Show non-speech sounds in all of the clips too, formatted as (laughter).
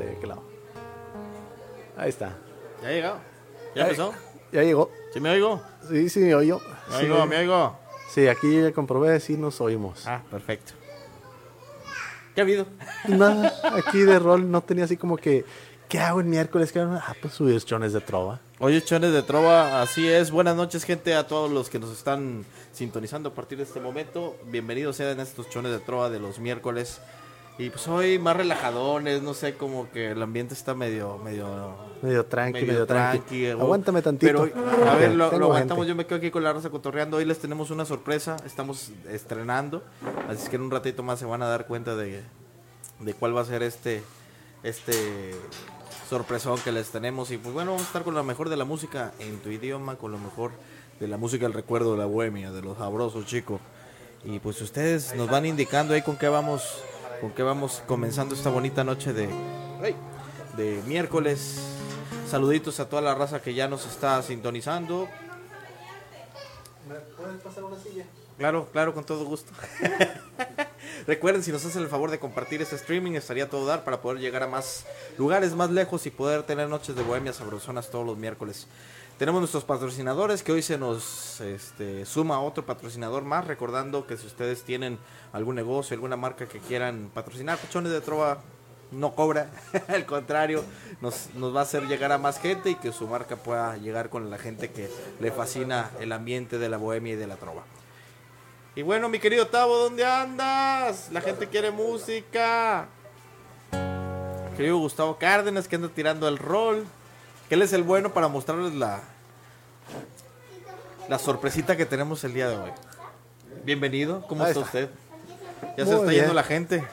ahí de aquel lado. Ahí está. ¿Ya ha llegado? ¿Ya empezó? Ya llegó. ¿Sí me oigo? Sí, sí, me oyo. ¿Me Sí, oigo? ¿Me oigo? sí, aquí ya comprobé, sí nos oímos. Ah, perfecto. ¿Qué ha habido? (laughs) Nada, aquí de rol no tenía así como que, ¿qué hago el miércoles? ¿Qué hago? Ah, pues subir chones de trova. Oye, chones de trova, así es. Buenas noches, gente, a todos los que nos están sintonizando a partir de este momento. Bienvenidos sean estos chones de trova de los miércoles. Y pues hoy más relajadones, no sé, como que el ambiente está medio, medio, Medio tranqui, medio medio, tranqui. tranqui, o- Aguántame tantito. Pero, a ver, lo, aguantamos. gente. Yo me quedo aquí con la raza cotorreando. Hoy les tenemos una sorpresa. Estamos estrenando. Así que en un ratito más se van a dar cuenta de, de cuál va a ser este, este sorpresón que les tenemos. Y pues bueno, vamos a estar con lo mejor de la música en tu idioma, con lo mejor de la música del recuerdo de la bohemia, de los sabrosos, chicos. Y pues ustedes nos van indicando ahí con qué vamos, con qué vamos comenzando esta bonita noche de, de miércoles. Saluditos a toda la raza que ya nos está sintonizando. ¿Puedes pasar una silla? Claro, claro, con todo gusto. (laughs) Recuerden, si nos hacen el favor de compartir este streaming, estaría todo dar para poder llegar a más lugares más lejos y poder tener noches de bohemia sabrosonas todos los miércoles. Tenemos nuestros patrocinadores que hoy se nos este, suma otro patrocinador más, recordando que si ustedes tienen algún negocio, alguna marca que quieran patrocinar, Pechones de Trova no cobra, (laughs) al contrario, nos, nos va a hacer llegar a más gente y que su marca pueda llegar con la gente que le fascina el ambiente de la bohemia y de la trova. Y bueno, mi querido Tavo, ¿dónde andas? La gente quiere música. Querido Gustavo Cárdenas, que anda tirando el rol. Que él es el bueno para mostrarles la, la sorpresita que tenemos el día de hoy. Bienvenido, ¿cómo está, está. usted? Ya se está bien. yendo la gente.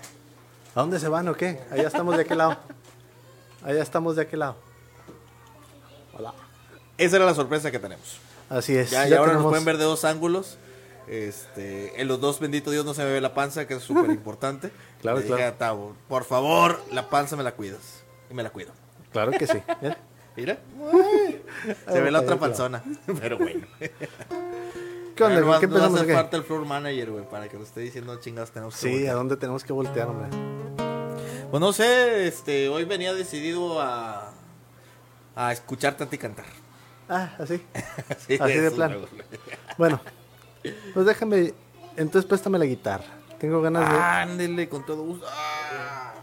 ¿A dónde se van o qué? Allá estamos de aquel lado. Allá estamos de aquel lado. Hola. Esa era la sorpresa que tenemos. Así es. Ya, y ya ahora nos pueden ver de dos ángulos. Este, en los dos, bendito Dios, no se me ve la panza, que es súper importante. Claro, Le dije claro. a Tavo, por favor, la panza me la cuidas. Y me la cuido. Claro que sí. (laughs) Mira. Se ve la otra panzona. (laughs) Pero bueno. ¿Qué onda? Nomás- ¿Qué empezamos hace aquí? falta el floor manager, güey, para que nos esté diciendo chingados tenemos que Sí, ¿a voltear. dónde tenemos que voltear, hombre? Pues no sé, este, hoy venía decidido a, a escucharte a ti cantar. Ah, así. (laughs) Sí, Así de eso, luego. Bueno, pues déjame. Entonces préstame la guitarra. Tengo ganas de. Ándele, con todo gusto. Ah.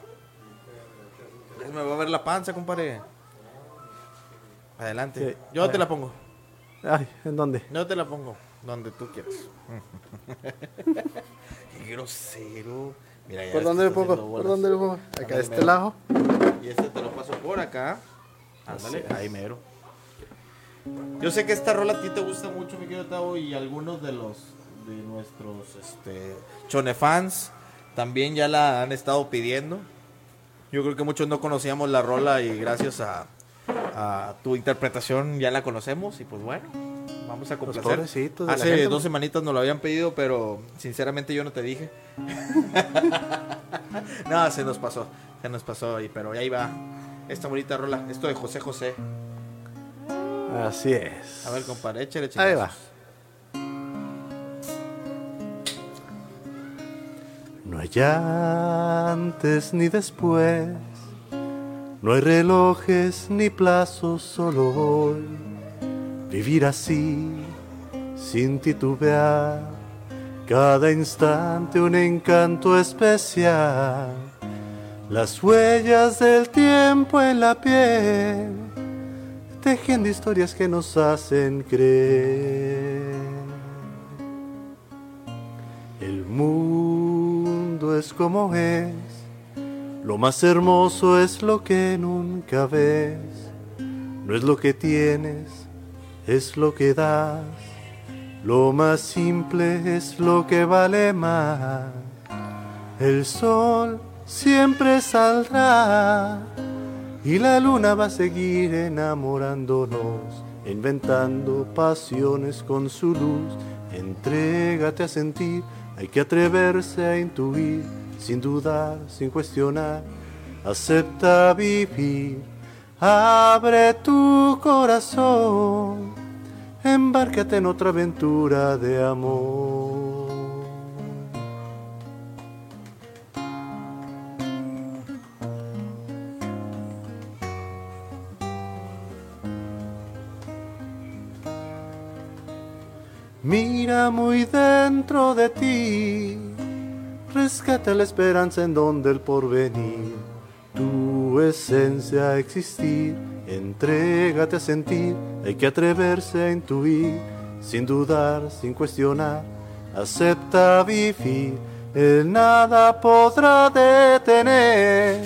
Ya se me va a ver la panza, compadre. Adelante. Sí, Yo te la pongo. Ay, ¿en dónde? Yo te la pongo. Donde tú quieras. (laughs) Qué grosero. Mira, ya ¿Por dónde le pongo? ¿Por dónde le pongo? Acá de este mero. lado. Y este te lo paso por acá. Ándale, ahí mero. Yo sé que esta rola a ti te gusta mucho, mi querido Tavo, y algunos de los de nuestros este, Chone fans también ya la han estado pidiendo. Yo creo que muchos no conocíamos la rola y gracias a, tu interpretación ya la conocemos y pues bueno, vamos a complacer. Hace gente, dos semanitas nos lo habían pedido, pero sinceramente yo no te dije. (laughs) no, se nos pasó, se nos pasó, y, pero ahí va esta bonita rola, esto de José José. Así es. A ver, compadre, échale Ahí va. chingazos. No hay antes ni después. No hay relojes ni plazos, solo hoy. Vivir así, sin titubear. Cada instante un encanto especial. Las huellas del tiempo en la piel. Tejiendo historias que nos hacen creer. El mundo es como es, lo más hermoso es lo que nunca ves, no es lo que tienes, es lo que das, lo más simple es lo que vale más. El sol siempre saldrá y la luna va a seguir enamorándonos, inventando pasiones con su luz. Entrégate a sentir, hay que atreverse a intuir, sin dudar, sin cuestionar, acepta vivir, abre tu corazón, embárcate en otra aventura de amor. Mira muy dentro de ti rescata la esperanza en donde el porvenir, tu esencia a existir, entrégate a sentir, hay que atreverse a intuir, sin dudar, sin cuestionar, acepta vivir, el nada podrá detener,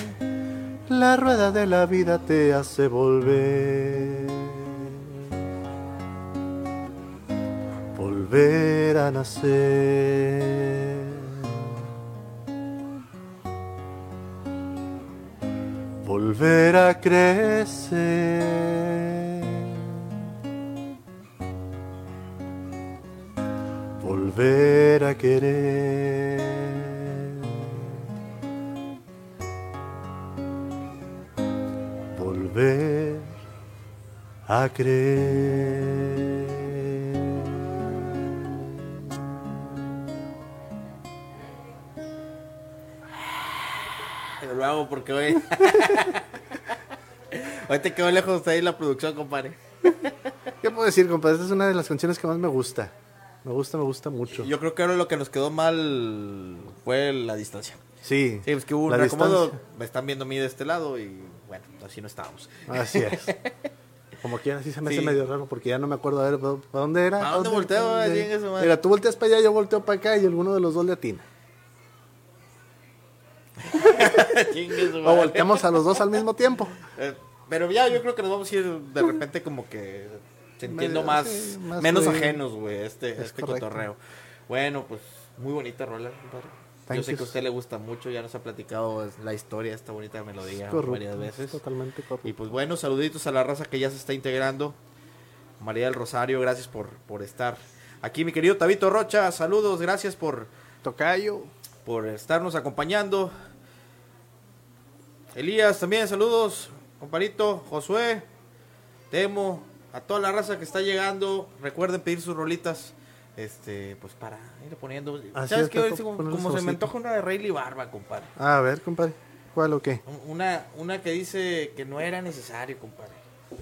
la rueda de la vida te hace volver. volver a nacer. Volver a crecer. Volver a querer. Volver a creer. Porque hoy. (laughs) hoy te quedó lejos de ahí la producción, compadre. ¿Qué puedo decir, compadre? Esta es una de las canciones que más me gusta. Me gusta, me gusta mucho. Yo creo que ahora lo que nos quedó mal fue la distancia. Sí. Sí, es que hubo un distancia. Me están viendo a mí de este lado y bueno, así no estábamos. Así es. (laughs) Como quiera, así se me hace medio raro porque ya no me acuerdo a ver ¿para para dónde era. ¿A dónde volteo? dónde? Mira, tú volteas para allá, yo volteo para acá y alguno de los dos le atina. Chingue su (laughs) O volteamos a los dos al mismo tiempo. (laughs) Eh, Pero ya yo creo que nos vamos a ir de repente como que sintiendo más, sí, más menos ajenos, güey, este, Es este correcto. cotorreo. Bueno, pues muy bonita rola. Yo sé you. que a usted le gusta mucho, ya nos ha platicado la historia, esta bonita melodía Correcto, varias veces. Totalmente. Y pues bueno, saluditos a la raza que ya se está integrando. María del Rosario, gracias por, por estar aquí, mi querido Tabito Rocha, saludos, gracias por, Tocayo. por estarnos acompañando. Elías, también saludos, comparito, Josué, Temo, a toda la raza que está llegando. Recuerden pedir sus rolitas, este, pues para ir poniendo. Así ¿Sabes es, qué? Como, como se me antoja una de Rayleigh Barba, compadre. A ver, compadre. ¿Cuál o qué? Una, una que dice que no era necesario, compadre.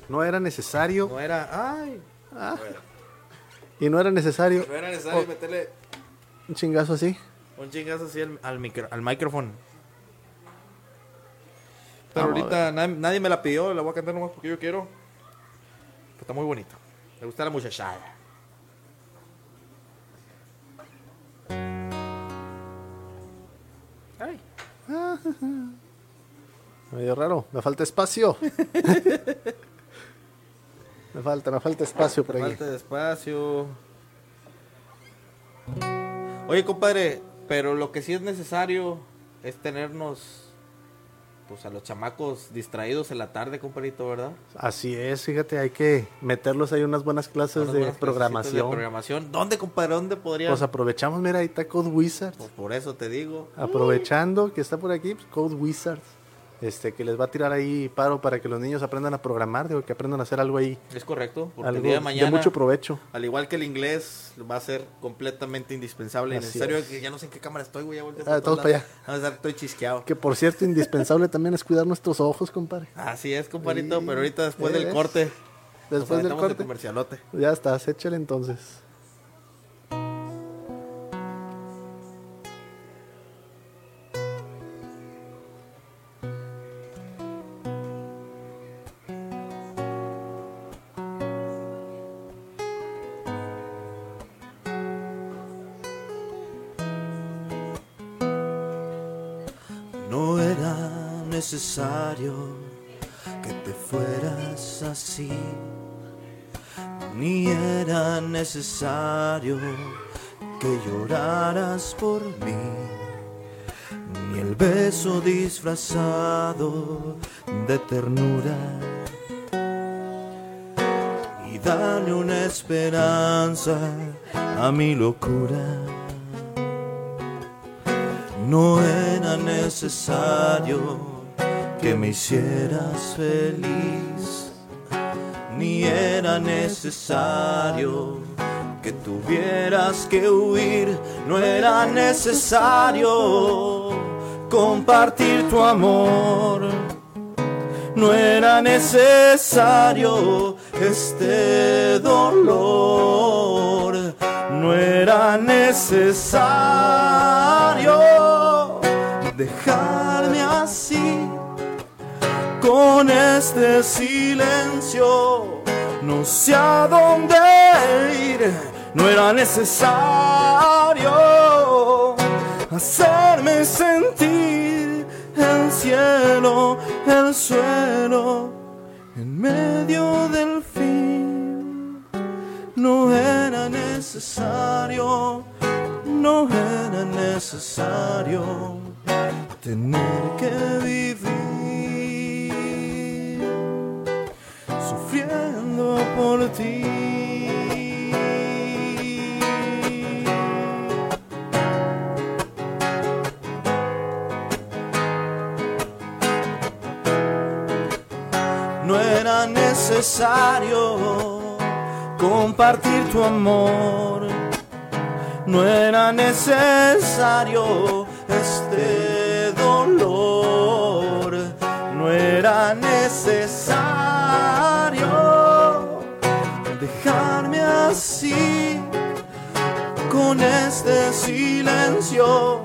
No era necesario. No era, ay, Ah, (laughs) y no era necesario no era necesario Oh. meterle un chingazo así. un chingazo así al, al, micro- al micrófono. Pero Vamos ahorita nadie, nadie me la pidió, la voy a cantar nomás porque yo quiero. Pero está muy bonito. Me gusta la muchachada. Ay. (laughs) Medio raro. Me falta espacio. (laughs) me falta, me falta espacio por ahí. Falta de espacio. Oye, compadre, pero lo que sí es necesario es tenernos pues a los chamacos distraídos en la tarde, compadrito, ¿verdad? Así es, fíjate, hay que meterlos ahí unas buenas clases Unas de buenas programación. de programación. ¿Dónde, compadre? ¿Dónde podría? Pues aprovechamos, mira, ahí está Code Wizards. Pues por eso te digo. Aprovechando que está por aquí, pues, Code Wizards. Este, que les va a tirar ahí paro para que los niños aprendan a programar, digo, que aprendan a hacer algo ahí, Es correcto. Porque algo el día de mañana, mucho provecho. al igual que el inglés, va a ser completamente indispensable. Así necesario es. que ya no sé en qué cámara estoy, güey. Ya volteé Ah, todos para lados. Vamos a estar, estoy chisqueado. Que por cierto, indispensable también es cuidar nuestros ojos, compadre. Así es, compadrito, Sí, pero ahorita después del corte. Después del corte, comercialote. ya estás, échale entonces. Necesario que te fueras así, ni era necesario que lloraras por mí, ni el beso disfrazado de ternura, y darle una esperanza a mi locura. No era necesario que me hicieras feliz, ni era necesario que tuvieras que huir, no era necesario compartir tu amor, no era necesario este dolor, no era necesario dejarme así con este silencio. No sé a dónde ir, no era necesario hacerme sentir el cielo, el suelo, en medio del fin. No era necesario, no era necesario tener que vivir sufriendo por ti. No era necesario compartir tu amor. No era necesario este dolor. No era necesario dejarme así con este silencio.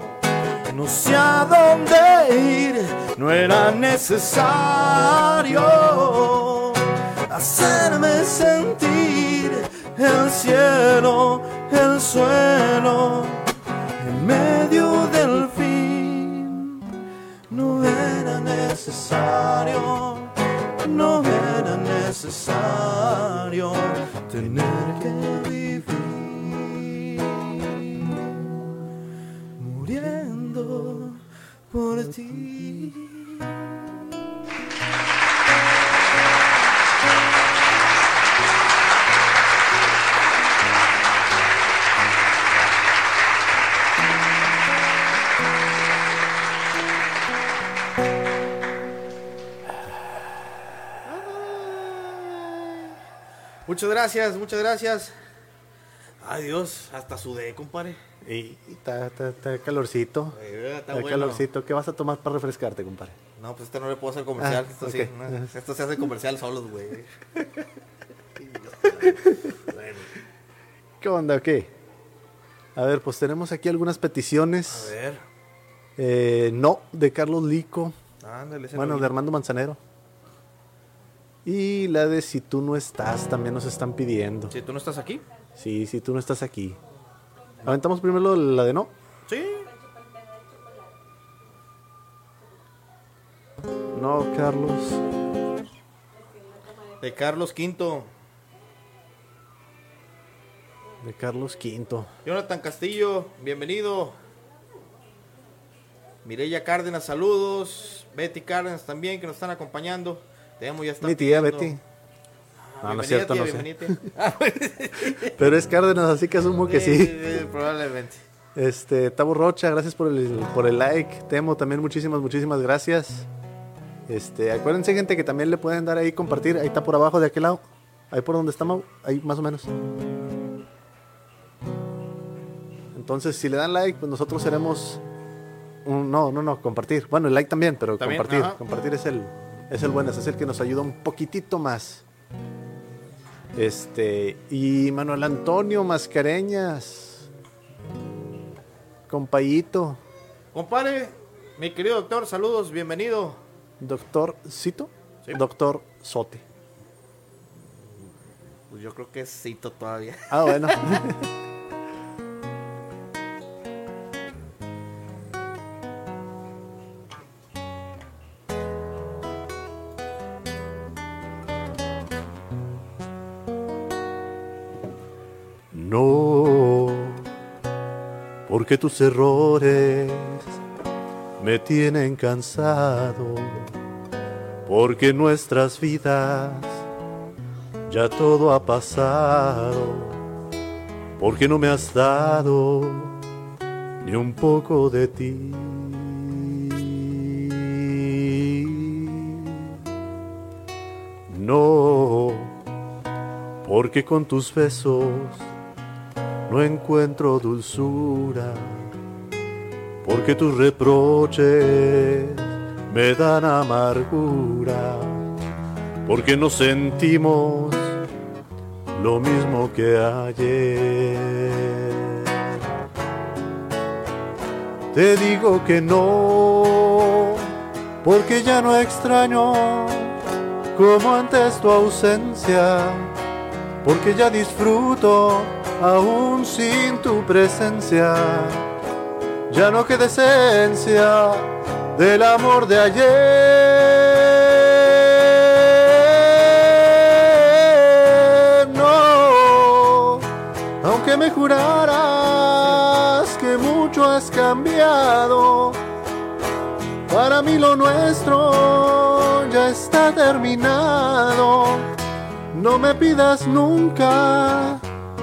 No sé a dónde ir, no era necesario hacerme sentir el cielo, el suelo, en medio del fin. No era necesario, no era necesario tener que vivir muriendo por ti. Muchas gracias, muchas gracias. Ay Dios, hasta sudé, compadre. Y está, está, está calorcito. Ay, Está bueno. calorcito. ¿Qué vas a tomar para refrescarte, compadre? No, pues este no le puedo hacer comercial. Ah, esto sí, no, esto se hace comercial solos, güey. (laughs) ¿Qué onda? ¿Qué? A ver, pues tenemos aquí algunas A peticiones. ver. Eh, no, de Carlos Lico. Ándale, ese Bueno, no de Armando Manzanero. Y la de Si tú no estás, también nos están pidiendo. Si tú no estás aquí. Sí, si tú no estás aquí. Aventamos primero la de no. Sí. No, Carlos. De Carlos Quinto. De Carlos Quinto. Jonathan Castillo, bienvenido. Mireya Cárdenas, saludos. Betty Cárdenas también, que nos están acompañando. Tenemos ya está Mi tía pidiendo- Betty. Ah, No, no es cierto, no sé. (laughs) Pero es Cárdenas, así que asumo que sí. Eh, probablemente. Este, Tabo Rocha, gracias por el, por el like. Temo también muchísimas, muchísimas gracias. Este, acuérdense, gente, que también le pueden dar ahí compartir. Ahí está por abajo de aquel lado. Ahí por donde está Mau. Ahí más o menos. Entonces, si le dan like, pues nosotros seremos. un- no, no, no, compartir. Bueno, el like también, pero También, compartir. ajá. Compartir es el, es el bueno, es el que nos ayuda un poquitito más. Este, y Manuel Antonio Mascareñas. Compayito. Compadre, mi querido doctor, saludos, bienvenido. Doctor Cito. Sí. Doctor Sote. Pues yo creo que es cito todavía. Ah, bueno. (laughs) porque tus errores me tienen cansado, porque nuestras vidas ya todo ha pasado, porque no me has dado ni un poco de ti. No, porque con tus besos no encuentro dulzura, porque tus reproches me dan amargura porque no sentimos lo mismo que ayer. Te digo que no, porque ya no extraño como antes tu ausencia, porque ya disfruto aún sin tu presencia. Ya no queda esencia del amor de ayer. No, aunque me juraras que mucho has cambiado, para mí lo nuestro ya está terminado. No me pidas nunca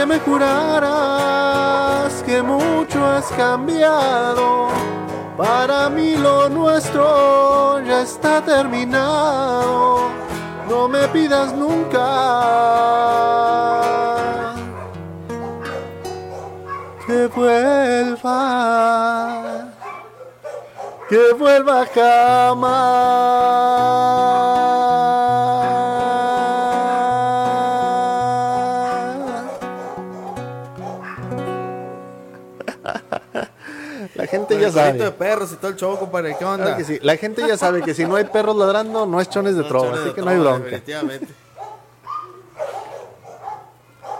Aunque me juraras que mucho has cambiado, para mí lo nuestro ya está terminado. No me pidas nunca que vuelva, que vuelva jamás. Gente ya de sabe. perros y todo el show, compadre. ¿Qué onda? Claro que sí. La gente ya sabe que si no hay perros ladrando, no es chones de trova, Chones así de que no hay trova, bronca. Definitivamente.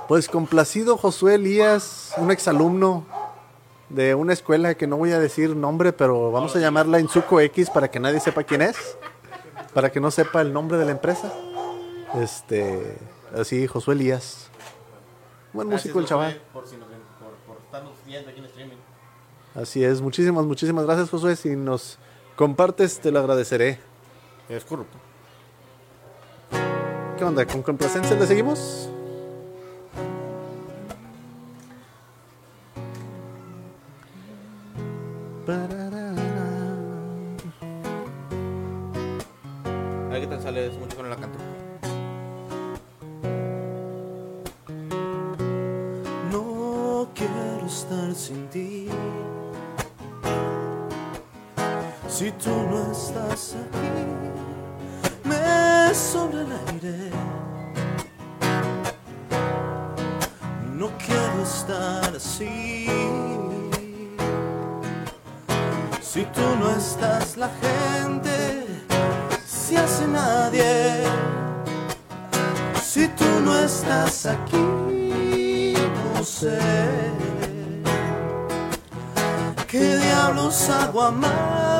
Pues complacido Josué Elías, un exalumno de una escuela que no voy a decir nombre, pero vamos a llamarla Insuco X para que nadie sepa quién es, para que no sepa el nombre de la empresa. Este, así Josué Elías. Buen músico el chaval. Por, si nos, por, por estarnos viendo aquí en. Así es, muchísimas, muchísimas gracias Josué. Si nos compartes, te lo agradeceré. Es corrupto. ¿Qué onda? ¿Con complacencia le seguimos? A ver qué tal sale ese mucho con la canto. No quiero estar sin ti. Si tú no estás aquí, me sobra el aire. No quiero estar así. Si tú no estás, la gente se hace nadie. Si tú no estás aquí, no sé qué diablos hago amándote.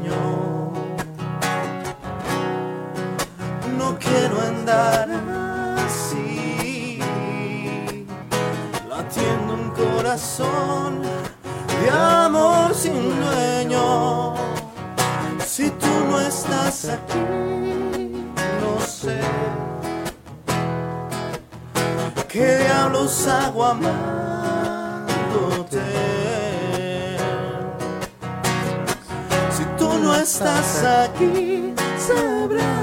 Corazón de amor sin dueño. Si tú no estás aquí, no sé qué diablos hago amándote. Si tú no estás aquí, sabrás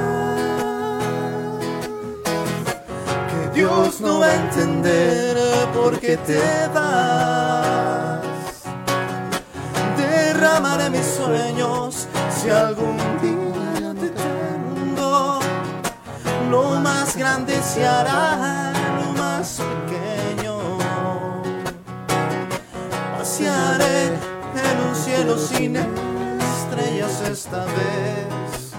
No va a entender por qué te vas. Derramaré mis sueños si algún día te tengo. Lo más grande se hará lo más pequeño. Pasearé en un cielo sin estrellas esta vez.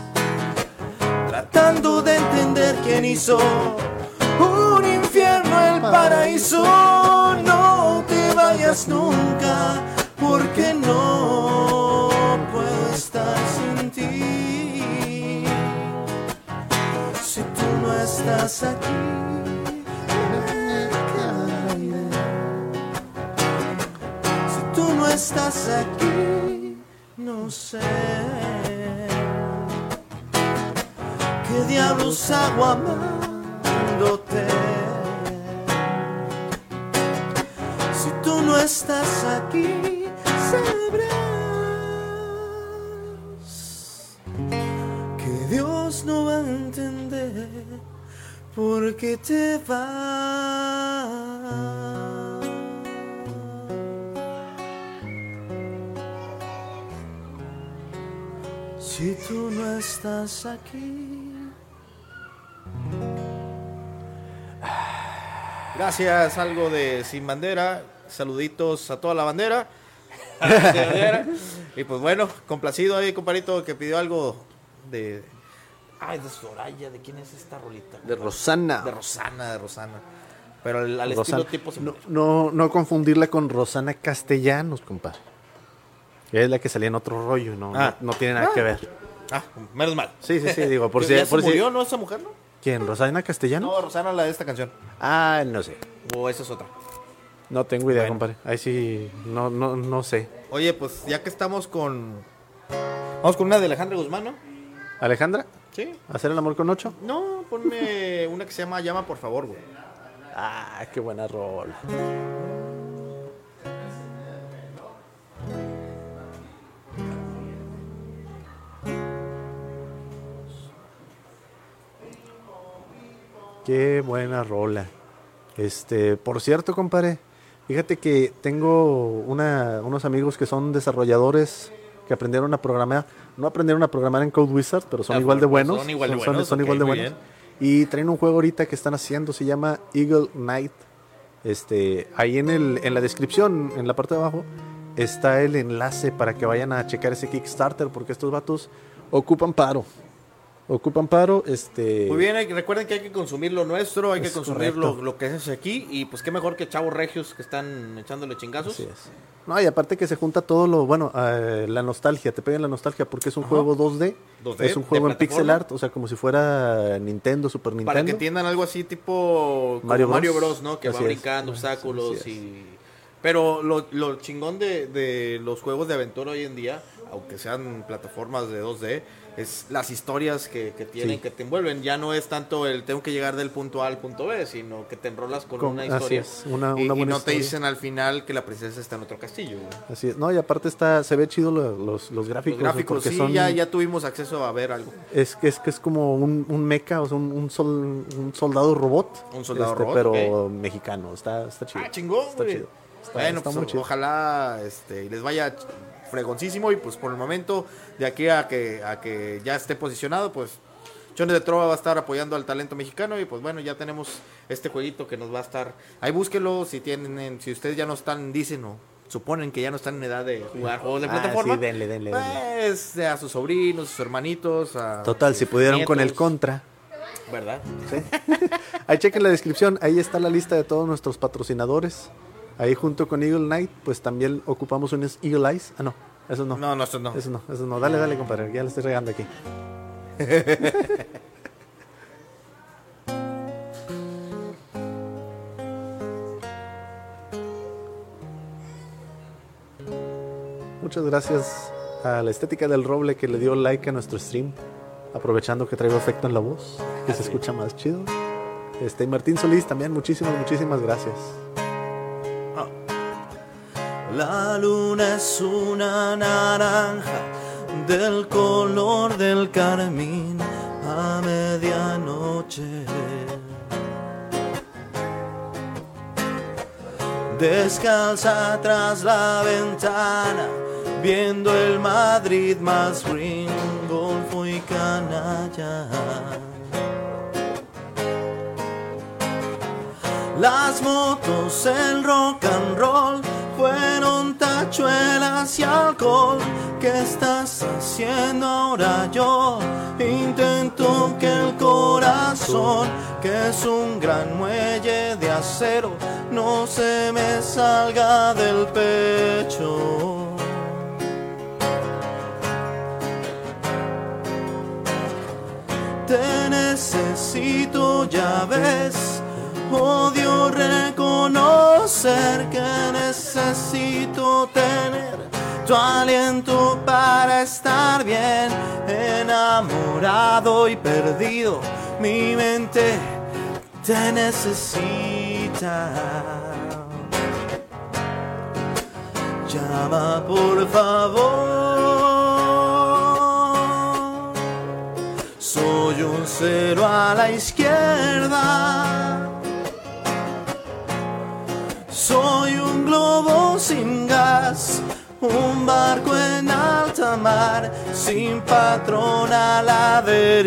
Tratando de entender quién hizo paraíso. No te vayas nunca, porque no puedo estar sin ti. Si tú no estás aquí. no estás aquí, no sé qué diablos hago amándote. No estás aquí, sabrás que Dios no va a entender por qué te vas. Si tú no estás aquí. Gracias, algo de Sin Bandera. Saluditos a toda la bandera. (laughs) De bandera. y pues bueno, complacido ahí, comparito, que pidió algo de. Ay, de Soraya, ¿de quién es esta rolita? De Rosana. De Rosana, de Rosana. Pero al, al Rosana. estilo tipo. No, no, no confundirla con Rosana Castellanos, compadre. Es la que salía en otro rollo, no, Ah. no, no tiene nada que ver. Ah, menos mal. Sí, sí, sí, digo, por (laughs) si... ¿Ya se por si- murió, no, esa mujer, no? ¿Quién? ¿Rosana Castellanos? No, Rosana, la de esta canción. Ah, no sé. O esa es otra. No tengo idea, Bueno. compadre. Ahí sí, no, no, no sé. Oye, pues ya que estamos con. Vamos con una de Alejandra Guzmán, ¿no? ¿Alejandra? Sí. ¿Hacer el amor con ocho? No, ponme (laughs) una que se llama Llama, por favor, güey. Ah, qué buena rola. Qué buena rola. Este, por cierto, compadre, fíjate que tengo una- unos amigos que son desarrolladores que aprendieron a programar. No aprendieron a programar en Code Wizard, pero son Ah, igual de son buenos. igual de Son- son- buenos, son igual de buenos. Y traen un juego ahorita que están haciendo, se llama Eagle Knight. Este, ahí en, el, en la descripción, en la parte de abajo, está el enlace para que vayan a checar ese Kickstarter, porque estos vatos ocupan paro. Ocupan paro, este... Muy bien, hay recuerden que hay que consumir lo nuestro, hay que consumir lo, lo que es aquí. Y pues qué mejor que chavos regios que están echándole chingazos. Así es. No, y aparte que se junta todo lo, bueno, eh, la nostalgia, te pegan la nostalgia porque es un Ajá. juego 2D, 2D, es un juego en pixel art, o sea, como si fuera Nintendo, Super Nintendo. Para que entiendan algo así tipo Mario Mario Bros. Bros, ¿no? Que va Así es. brincando obstáculos y... Pero lo, lo chingón de, de los juegos de aventura hoy en día, aunque sean plataformas de 2D, es las historias que, que tienen, Sí. que te envuelven. Ya no es tanto el tengo que llegar del punto A al punto B, sino que te enrolas con, Con- una así historia. es, una- y, una y buena no te dicen al final que la princesa está en otro castillo. güey. Así es. No, y aparte está, se ve chido lo- los, los gráficos. Los gráficos, sí, son- ya, ya tuvimos acceso a ver algo. Es que es que es como un, un mecha, o sea, un, un, sol- un soldado robot. este, Un soldado robot, Pero mexicano, está, está chido. Ah, chingón, Está güey. chido. Está- bueno, está pues muy chido. ojalá este, les vaya fregoncísimo y pues por el momento, de aquí a que, a que ya esté posicionado, pues Chones de Trova va a estar apoyando al talento mexicano y pues bueno, ya tenemos este jueguito que nos va a estar... Ahí búsquelo si tienen, si ustedes ya no están, dicen o suponen que ya no están en edad de jugar juegos de Ah, plataforma. sí, denle, denle, denle. Pues a sus sobrinos, sus hermanitos, a Total, si pudieron con el contra. ¿Verdad? (laughs) Ahí chequen la descripción, ahí está la lista de todos nuestros patrocinadores. Ahí junto con Eagle Knight, pues también ocupamos unos Eagle Eyes. Ah, no, eso no. No, no, esto no. Eso no, eso no. Dale, dale, compadre, ya le estoy regando aquí. (laughs) Muchas gracias a la estética del roble que le dio like a nuestro stream, aprovechando que traigo efecto en la voz, que se escucha más chido. Este, y Martín Solís también, muchísimas, muchísimas gracias. La luna es una naranja del color del carmín a medianoche. Descalza tras la ventana, viendo el Madrid más green, golfo y canalla. Las motos, el rock and roll, fueron tachuelas y alcohol. ¿Qué estás haciendo ahora yo? Intento que el corazón, que es un gran muelle de acero, no se me salga del pecho. Te necesito, ya ves. Odio reconocer que necesito tener tu aliento para estar bien. Enamorado y perdido, mi mente te necesita. Llama por favor. Soy un cero a la izquierda. Soy un globo sin gas, un barco en alta mar, sin patrón a la deriva.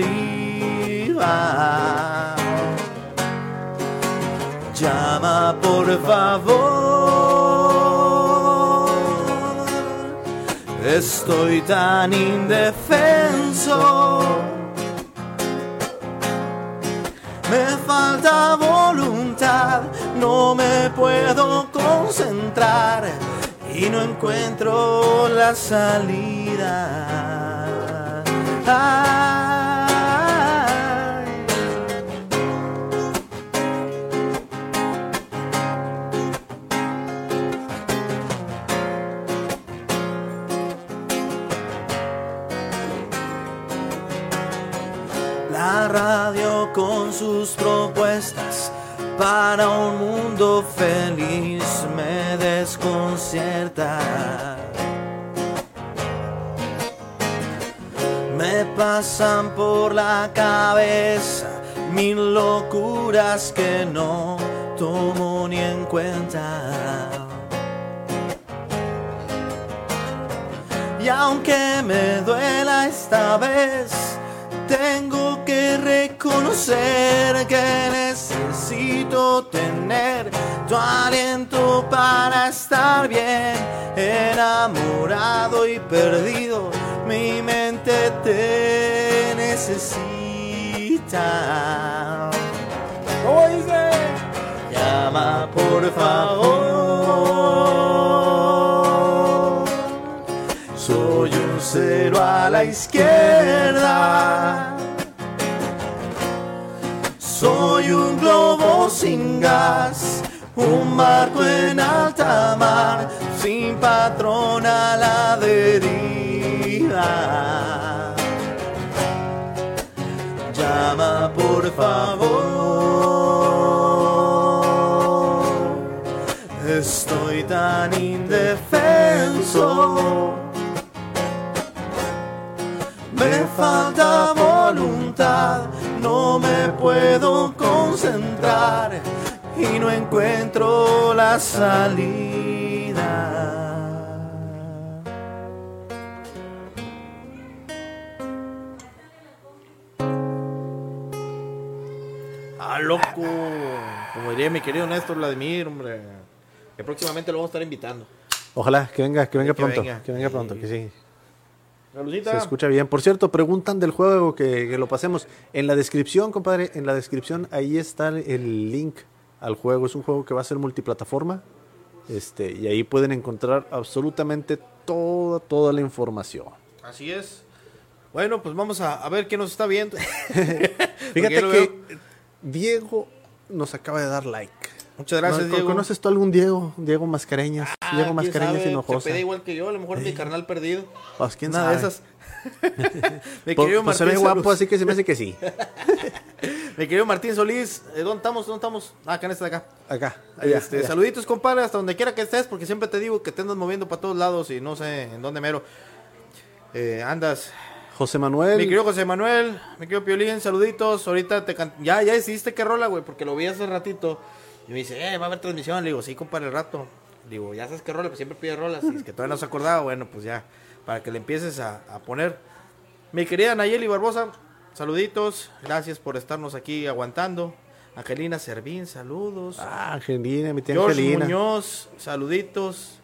Llama por favor. Estoy tan indefenso. Me falta voluntad, no me puedo concentrar y no encuentro la salida. Ay. Radio con sus propuestas para un mundo feliz me desconcierta. Me pasan por la cabeza mil locuras que no tomo ni en cuenta. Y aunque me duela esta vez, tengo que reconocer que necesito tener tu aliento para estar bien. Enamorado y perdido, mi mente te necesita. ¿Cómo? Llama por favor. Soy un cero a la izquierda. Soy un globo sin gas, un barco en alta mar, sin patrón a la deriva. Llama por favor. Estoy tan indefenso. Me falta voluntad, no me puedo concentrar y no encuentro la salida. Ah, loco. Como diría mi querido Néstor Vladimir, hombre. Que próximamente lo vamos a estar invitando. Ojalá que venga, que venga Que pronto. venga. Que venga pronto, que sí. Saludita. Se escucha bien. Por cierto, preguntan del juego que, que lo pasemos. En la descripción, compadre, en la descripción ahí está el link al juego. Es un juego que va a ser multiplataforma. Este, y ahí pueden encontrar absolutamente toda, toda la información. Así es. Bueno, pues vamos a, a ver quién nos está viendo. (laughs) (laughs) Fíjate que veo. Diego nos acaba de dar like. Muchas gracias, ¿No- Diego. ¿Conoces tú algún Diego? Diego Mascareñas. Ah, Diego Mascareñas Hinojosa. Se igual que yo, a lo mejor mi carnal perdido. Pues quién Una sabe. de esas. (laughs) mi, Pues- querido pues se ve Martín guapo, así que se me hace que sí. (laughs) mi querido Martín Solís, eh, ¿dónde estamos? ¿Dónde estamos? Ah, acá en este de acá. Acá. allá, Este, allá. Saluditos, compadre, hasta donde quiera que estés, porque siempre te digo que te andas moviendo para todos lados y no sé en dónde mero. Eh, andas. José Manuel. Mi querido José Manuel, mi querido Piolín, saluditos. Ahorita te can- ya, ya hiciste qué rola, güey, porque lo vi hace ratito. Y me dice, eh, va a haber transmisión. Le digo, sí, compadre, el rato. Digo, ya sabes qué rola, pues siempre pide rolas. Y es que todavía no se acordaba, bueno, pues ya, para que le empieces a, a poner. Mi querida Nayeli Barbosa, saluditos. Gracias por estarnos aquí aguantando. Angelina Servín, saludos. Ah, Angelina, mi tía George Angelina. Muñoz, saluditos.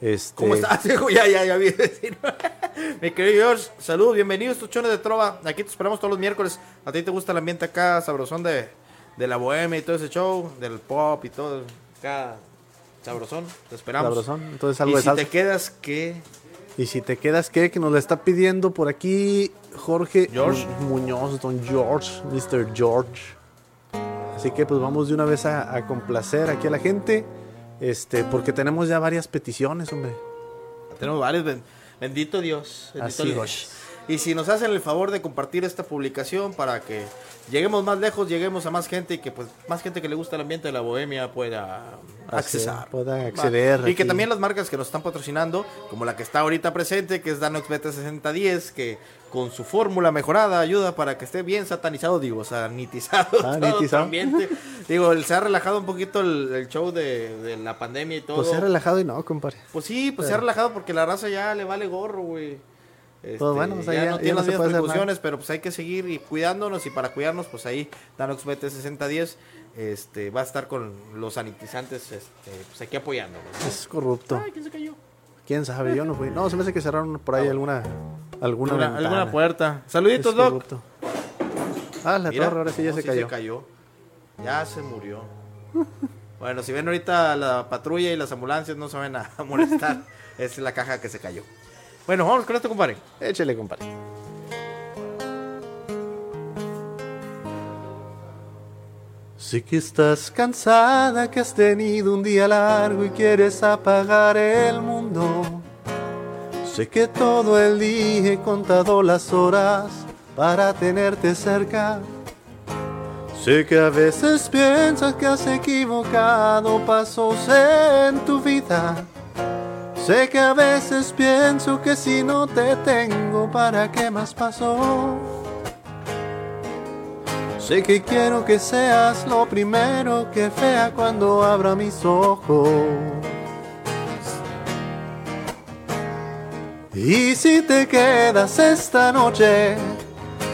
Este, ¿Cómo estás, hijo? Ya, ya, ya vi decir. (laughs) Mi querido George, saludos, bienvenidos, estos chones de trova. Aquí te esperamos todos los miércoles. ¿A ti te gusta el ambiente acá, sabrosón de, de la bohemia y todo ese show? Del pop y todo. Acá, sabrosón. Te esperamos. Sabrosón, entonces algo y de si salsa. te quedas, ¿qué? Y si te quedas, ¿qué? Que nos lo está pidiendo por aquí Jorge George. Mu- Muñoz, don George, Mr. George. Así que pues vamos de una vez a, a complacer aquí a la gente. Este, porque tenemos ya varias peticiones, hombre. Tenemos varios. ben- Bendito Dios. Bendito Así Dios. es. Y si nos hacen el favor de compartir esta publicación para que lleguemos más lejos, lleguemos a más gente y que pues más gente que le gusta el ambiente de la bohemia pueda accesar. pueda acceder Y que también las marcas que nos están patrocinando, como la que está ahorita presente, que es Danox BT6010, que con su fórmula mejorada ayuda para que esté bien satanizado, digo, sanitizado (laughs) todo tu Sanitizado. ambiente. Digo, el- se ha relajado un poquito el, el show de, de la pandemia y todo. Pues ser relajado y no, compadre. Pues sí, pues se ha relajado porque la raza ya le vale gorro, güey. Este, Pues bueno, pues ahí ya, ya- no ya tiene no las se mismas precauciones, pero pues hay que seguir y cuidándonos y para cuidarnos, pues ahí Danox BT 6010 este, va a estar con los sanitizantes este, pues aquí apoyándonos. Es corrupto. Ay, ¿quién se cayó? ¿Quién sabe? Yo no fui. No, se me hace que cerraron por ahí alguna alguna, Alguna, alguna puerta. Es Saluditos, Doc. corrupto. Ah, la Mira, torre, ahora sí ya se sí cayó. Ya se murió. (laughs) bueno, si ven ahorita la patrulla y las ambulancias no se van a (laughs) molestar. es la caja que se cayó. Bueno, vamos con esto, compadre. Échele, compadre. Sé que estás cansada, que has tenido un día largo y quieres apagar el mundo. Sé que todo el día he contado las horas para tenerte cerca. Sé que a veces piensas que has equivocado pasos en tu vida. Sé que a veces pienso que si no te tengo, ¿para qué más pasó? Sé que quiero que seas lo primero que vea cuando abra mis ojos. Y si te quedas esta noche,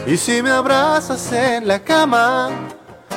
y si me abrazas en la cama,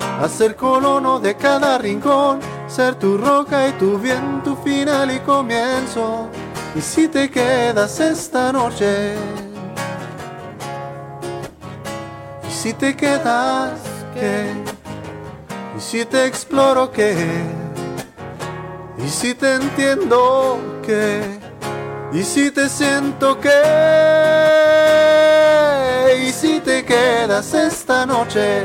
a ser colono de cada rincón, ser tu roca y tu viento final y comienzo. Y si te quedas esta noche, y si te quedas, ¿qué? Y si te exploro, ¿qué? Y si te entiendo, ¿qué? Y si te siento, ¿qué? Y si te quedas esta noche,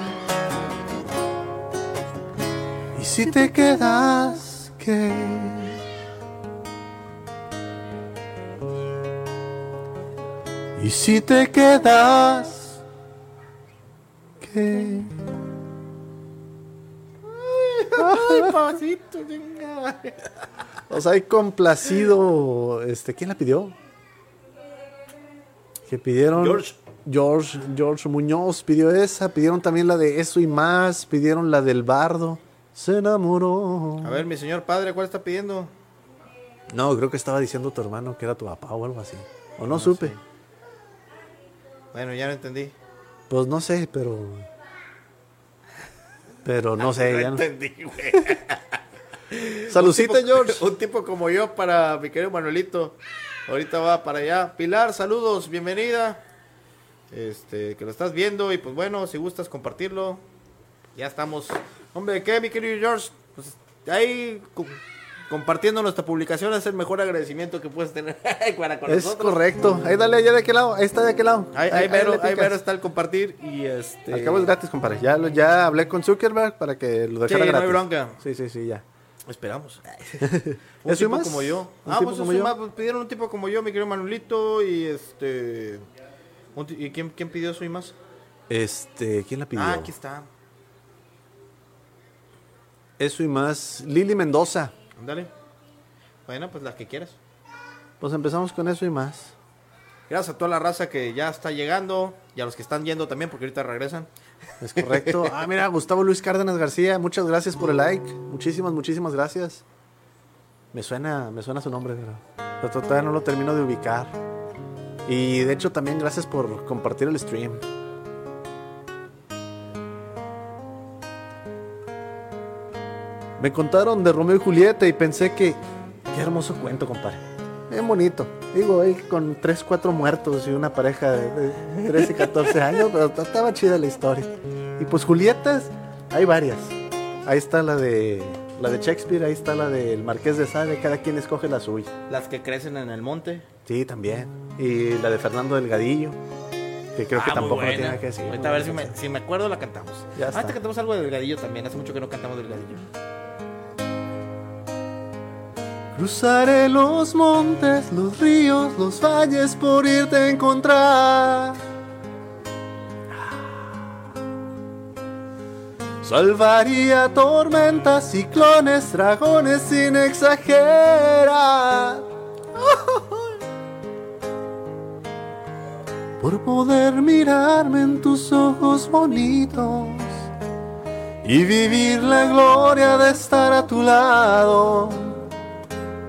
si te quedas, ¿qué? Y si te quedas, ¿qué? Ay, venga. Os hay complacido, este, ¿quién la pidió? Que pidieron George. George, George Muñoz pidió esa, pidieron también la de eso y más, pidieron la del bardo. Se enamoró. A ver, mi señor padre, ¿cuál está pidiendo? No, creo que estaba diciendo tu hermano que era tu papá o algo así. O no, supe. sé. Bueno, ya no entendí. Pues no sé, pero. Pero no sé. (laughs) ya no- entendí, güey. (laughs) Salucita, George. (laughs) Un tipo como yo para mi querido Manuelito. Ahorita va para allá. Pilar, saludos, bienvenida. Este, que lo estás viendo y pues bueno, si gustas compartirlo, ya estamos. Hombre, ¿qué, mi querido George? Pues ahí co- compartiendo nuestra publicación es el mejor agradecimiento que puedes tener (laughs) para con Es nosotros. correcto. Ahí dale, allá de aquel lado. Ahí está de aquel lado. Ahí, ahí, mero, ahí mero está el compartir y este... Al cabo es gratis, compadre. Ya, lo- ya hablé con Zuckerberg para que lo dejara Sí, no hay gratis. bronca. Sí, sí, sí, ya. Esperamos. (laughs) un ¿Eso y tipo más? como yo. ¿Un Ah, tipo pues como yo? más, pues pidieron un tipo como yo, mi querido Manuelito, y este... ¿Y quién, quién pidió eso y más? Este, ¿quién la pidió? Ah, aquí está. Eso y más. Lili Mendoza. Ándale. Bueno, pues las que quieras. Pues empezamos con eso y más. Gracias a toda la raza que ya está llegando y a los que están yendo también porque ahorita regresan. Es correcto. (laughs) Ah, mira, Gustavo Luis Cárdenas García, muchas gracias por el like. Muchísimas, muchísimas gracias. Me suena, me suena su nombre, pero, pero todavía no lo termino de ubicar. Y de hecho también gracias por compartir el stream. Me contaron de Romeo y Julieta y pensé que qué hermoso cuento, compadre. Bien bonito. Digo, con 3, 4 muertos y una pareja de, de 13 y 14 años, pero estaba chida la historia. Y pues Julietas, hay varias. Ahí está la de la de Shakespeare, ahí está la del Marqués de Sade, cada quien escoge la suya. Las que crecen en el monte. Sí, también. Y la de Fernando Delgadillo, que creo que Ah, muy tampoco no tiene nada que decir. Ahorita a ver si me, si me acuerdo la cantamos. Ya Ahorita está. cantamos algo de Delgadillo también. Hace mucho que no cantamos Delgadillo. Cruzaré los montes, los ríos, los valles por irte a encontrar. Salvaría tormentas, ciclones, dragones sin exagerar. Por poder mirarme en tus ojos bonitos y vivir la gloria de estar a tu lado.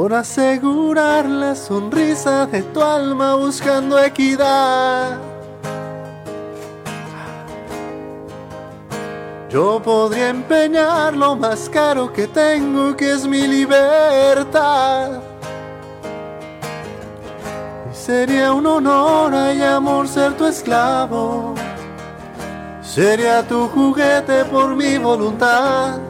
Por asegurar la sonrisa de tu alma buscando equidad. Yo podría empeñar lo más caro que tengo, que es mi libertad. Y sería un honor y amor ser tu esclavo. Sería tu juguete por mi voluntad.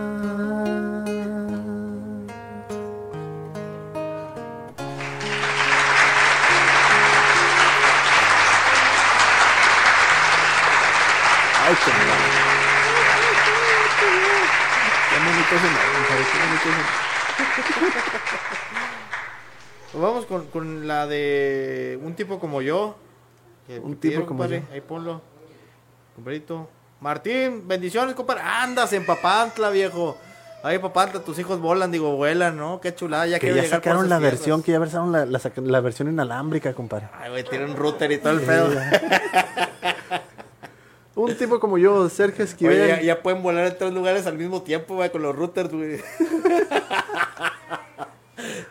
Vamos con, con la de un tipo como yo. que Un pidieron, tipo como compadre. yo. Ahí ponlo. Compadrito. Martín, bendiciones, compadre. Andas en Papantla, viejo. Ay, Papantla, tus hijos volan, digo, vuelan, ¿no? Qué chulada. Ya Que ya llegar sacaron la tierras. versión, que ya sacaron la, la versión inalámbrica, compadre. Ay, güey, tiene un router y todo el pedo. (laughs) Un tipo como yo, Sergio Esquivel. Oye, ya, ya pueden volar en tres lugares al mismo tiempo, güey, con los routers, güey. (laughs)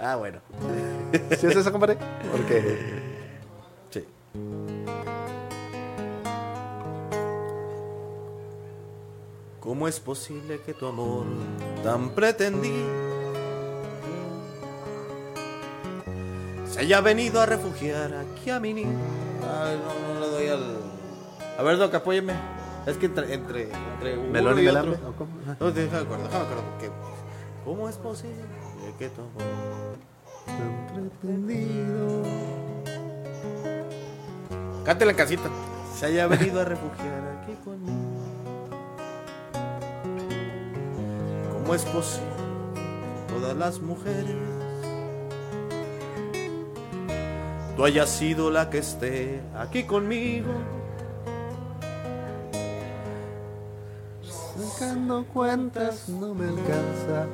ah, bueno. ¿Sí es eso, compadre? Porque Sí. ¿Cómo es posible que tu amor tan pretendido se haya venido a refugiar aquí a mi niño? A ver, Doc, apóyeme. Es que entre. entre, entre uno melón y y otro-. No, déjame acuerdo, déjame acuerdo. porque- ¿Cómo es posible que amor Tan pretendido. Cántela en casita. Se haya venido a refugiar aquí conmigo. ¿Cómo es posible? Todas las mujeres. Tú hayas sido la que esté aquí conmigo. Sacando cuentas no me alcanza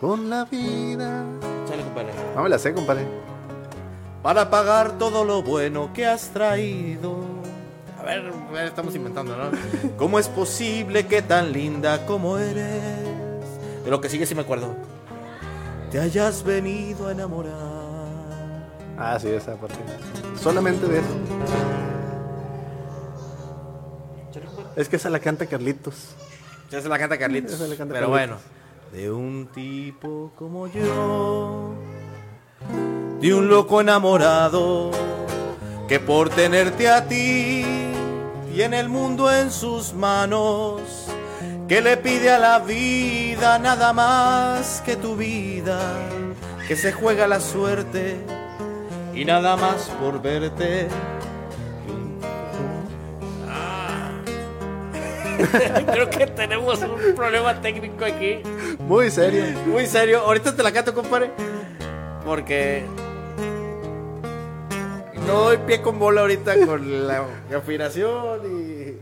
con la vida. Chale, compadre. No me la sé, compadre. Para pagar todo lo bueno que has traído. A ver, estamos inventando, ¿no? (laughs) ¿Cómo es posible que tan linda como eres? De lo que sigue sí me acuerdo. Te hayas venido a enamorar. Ah, sí, esa parte. Solamente de eso. Es que esa la canta Carlitos. Ya se la canta Carlitos. Canta Pero Carlitos. bueno. De un tipo como yo. De un loco enamorado. Que por tenerte a ti. Tiene el mundo en sus manos. Que le pide a la vida nada más que tu vida. Que se juega la suerte. Y nada más por verte. (laughs) Creo que tenemos un problema técnico aquí. Muy serio. Muy serio. Ahorita te la canto, compadre. Porque. No doy pie con bola ahorita con la afinación y.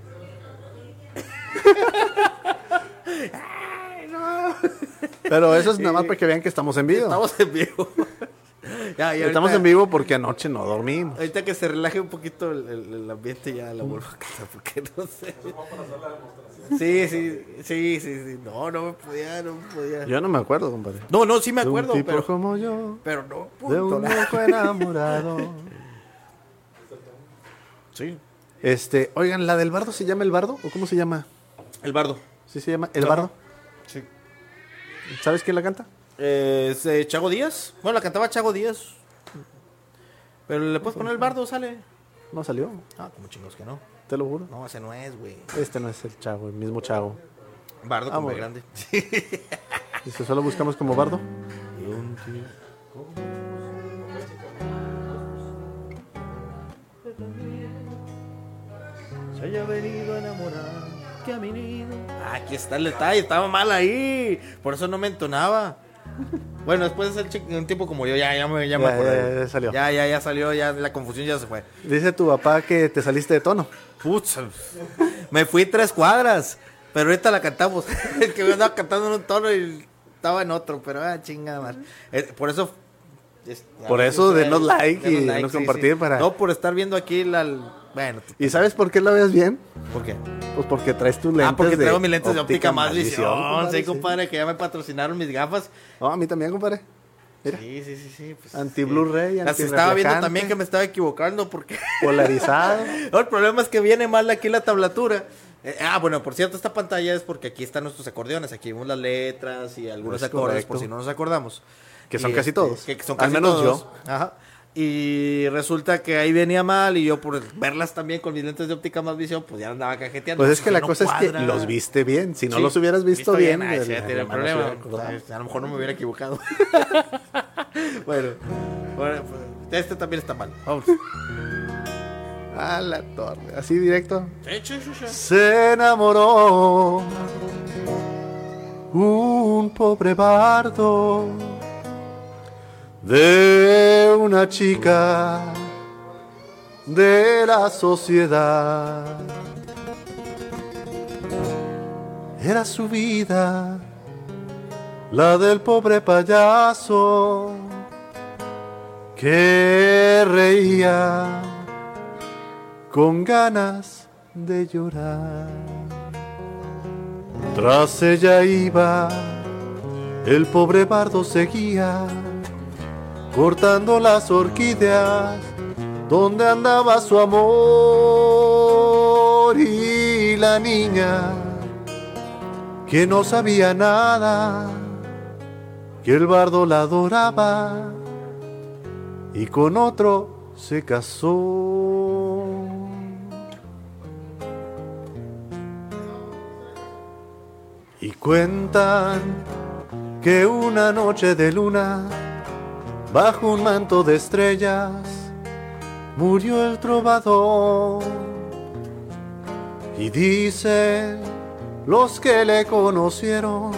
Ay, no. Pero eso es nada más para que vean que estamos en vivo. Estamos en vivo. Ya, Estamos ahorita- en vivo porque anoche no dormimos. Ahorita que se relaje un poquito el, el- el ambiente ya la vuelvo a cantar porque no sé. Sí, sí, sí, sí, sí. No, no me podía, no me podía. Yo no me acuerdo, compadre. No, no, sí me De un acuerdo, tipo pero, como yo, pero no. de punto. un loco enamorado. Sí. Este, oigan, ¿la del bardo se llama el bardo? ¿O cómo se llama? El bardo. ¿Sí se llama el bardo? Sí. ¿Sabes quién la canta? Eh, es, eh, Chago Díaz. Bueno, la cantaba Chago Díaz. Pero le puedes poner el bardo, sale. No salió, Ah, como chingos que no. te lo juro. No, ese no es, güey. Este no es el chavo, el mismo chavo. Bardo Ah, como grande. (laughs) Dice, solo buscamos como bardo. Se haya venido a enamorar que a mi nido. Ah, aquí está el detalle, estaba mal ahí. Por eso no me entonaba. Bueno, después de ser un tipo como yo, ya, ya me, ya me Ya, acordé. ya, ya salió. Ya, ya, ya salió, ya la confusión ya se fue. Dice tu papá que te saliste de tono. Putz, me fui tres cuadras, pero ahorita la cantamos. (laughs) Es que me andaba cantando en un tono y estaba en otro, pero ah, chinga más. por eso. es- Por eso denos like y denos denos compartir para- No, por estar viendo aquí la. Bueno, ¿Y sabes por qué la ves bien? ¿por qué? Pues porque traes tus lentes Ah, porque traigo mis lentes de óptica más visión. sí, compadre, que ya me patrocinaron mis gafas. No, a mí también, compadre. Mira. Sí, sí, sí, sí. Pues, Anti-Blu-ray, Las estaba viendo también que me estaba equivocando porque. (laughs) Polarizado. No, el problema es que viene mal aquí la tablatura. Eh, ah, bueno, por cierto, esta pantalla es porque aquí están nuestros acordeones. Aquí vemos las letras y algunos Es acordes, correcto. por si no nos acordamos. Que son Y, casi este, todos. Que son Al casi menos todos. Ajá. Y resulta que ahí venía mal y yo por verlas también con mis lentes de óptica más visión, pues ya andaba cajeteando. Pues es que la no cosa es que los viste bien. Si no Sí, los hubieras visto, bien, ay, ya tiene problema. Pues, a lo mejor no me hubiera equivocado. (laughs) bueno, bueno, pues, este también está mal. Vamos. A la torre. Así directo. Se enamoró un pobre bardo de una chica de la sociedad. era su vida, la del pobre payaso que reía con ganas de llorar. Tras ella iba, el pobre bardo seguía, cortando las orquídeas donde andaba su amor y la niña que no sabía nada, que el bardo la adoraba y con otro se casó. Y cuentan que una noche de luna, bajo un manto de estrellas, murió el trovador. Y dicen los que le conocieron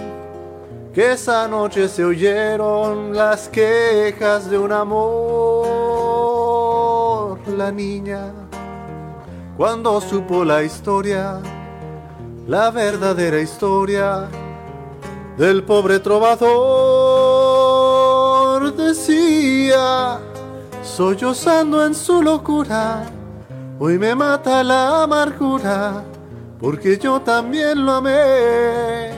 que esa noche se oyeron las quejas de un amor. La niña, cuando supo la historia, la verdadera historia del pobre trovador, decía, sollozando en su locura, hoy me mata la amargura, porque yo también lo amé.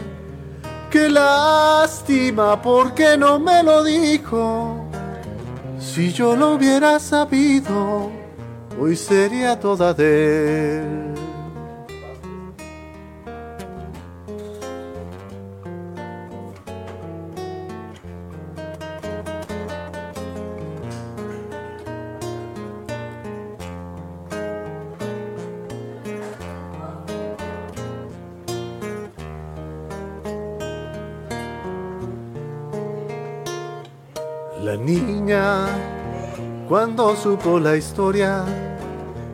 Qué lástima, porque no me lo dijo. Si yo lo hubiera sabido, hoy sería toda de él. Supo la historia,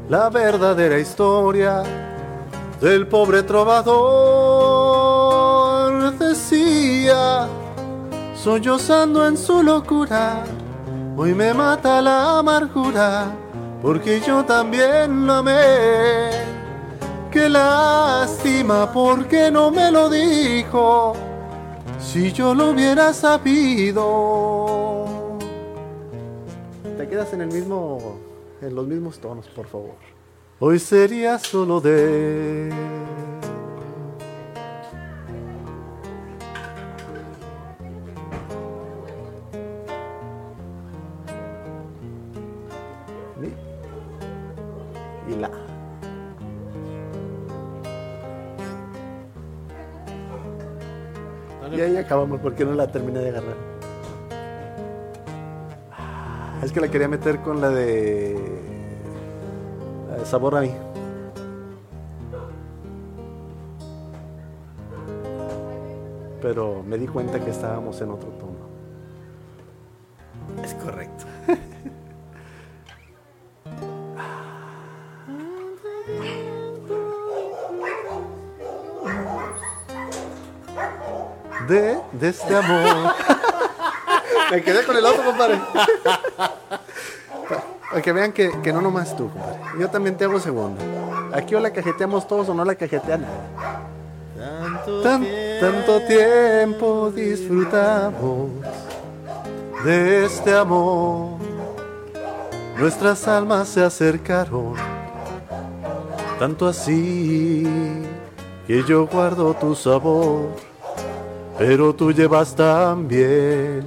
la verdadera historia del pobre trovador, decía, sollozando en su locura, hoy me mata la amargura, porque yo también lo amé. Qué lástima, porque no me lo dijo, si yo lo hubiera sabido te quedas en el mismo, en los mismos tonos, por favor. Hoy sería solo de Mi y la. Y ahí acabamos porque no la terminé de agarrar. Es que la quería meter con la de, la de sabor a mí. Pero me di cuenta que estábamos en otro tono. Es correcto. De, de este amor. Me quedé con el otro, compadre. Para que vean que, que no nomás tú, compadre. Yo también te hago segundo. Aquí o la cajeteamos todos o no la cajetea nadie. Tanto, Tan- tiempo. tanto tiempo disfrutamos de este amor. Nuestras almas se acercaron, tanto así que yo guardo tu sabor, pero tú llevas también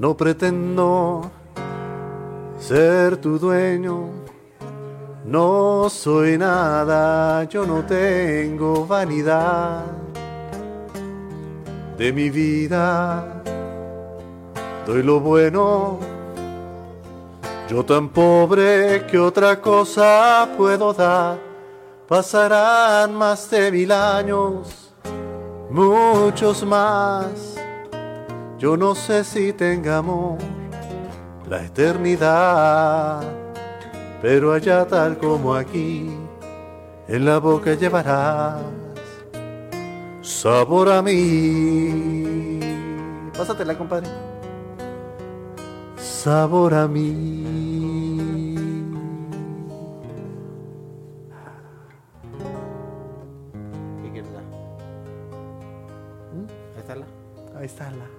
No pretendo ser tu dueño. No soy nada, yo no tengo vanidad de mi vida. Doy lo bueno, yo tan pobre que otra cosa puedo dar. Pasarán más de mil años muchos más. Yo no sé si tengamos la eternidad, pero allá tal como aquí, en la boca llevarás sabor a mí. Pásatela, compadre. Sabor a mí. ¿Qué quieres dar? ¿Mm? Ahí está la. Ahí está la.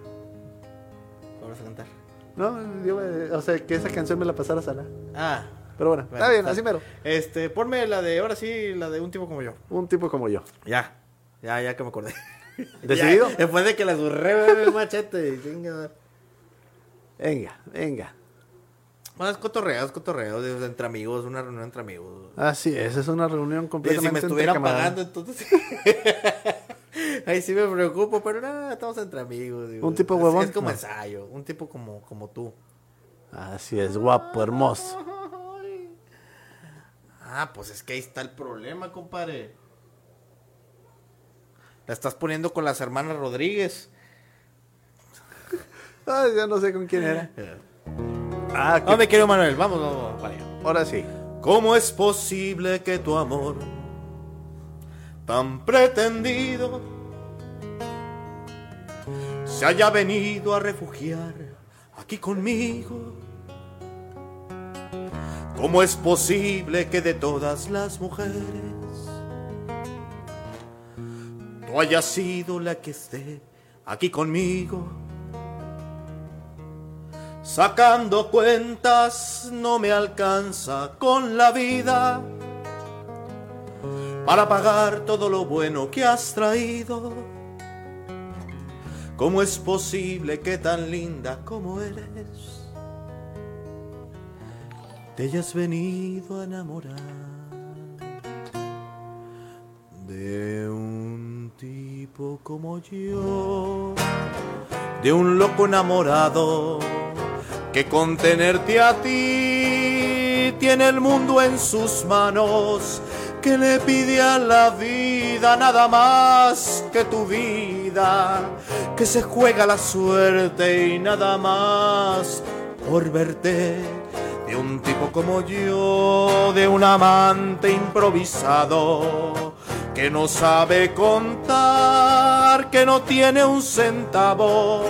No, yo me- o sea, que esa canción me la pasara Sala. Ah. Pero bueno, Bueno, está bien, así mero. Este, ponme la de, ahora sí, la de un tipo como yo. Un tipo como yo. Ya. Ya, ya que me acordé. (laughs) ¿Decidido? (laughs) Ya, después de que la zurré el machete. Venga, venga. Más cotorreo, es cotorreo, de- de entre amigos, una reunión entre amigos. Así es, es una reunión Y si completamente me estuvieran pagando, entonces. (laughs) Ahí sí me preocupo, pero nada, estamos entre amigos. digo. Un tipo Así huevón, Es como no. ensayo, un tipo como, como tú. Así es, guapo, hermoso. Ah, pues es que ahí está el problema, compadre. La estás poniendo con las hermanas Rodríguez. (laughs) Ay, ya no sé con quién era. Ah, que- ¿Dónde quiero Manuel? Vamos, vamos, para allá. ahora sí. ¿Cómo es posible que tu amor, tan pretendido, se haya venido a refugiar aquí conmigo? ¿Cómo es posible que de todas las mujeres tú hayas sido la que esté aquí conmigo? Sacando cuentas no me alcanza con la vida para pagar todo lo bueno que has traído. ¿Cómo es posible que tan linda como eres te hayas venido a enamorar de un tipo como yo? de un loco enamorado que con tenerte a ti tiene el mundo en sus manos, que le pide a la vida nada más que tu vida, que se juega la suerte y nada más por verte. De un tipo como yo, de un amante improvisado, que no sabe contar, que no tiene un centavo,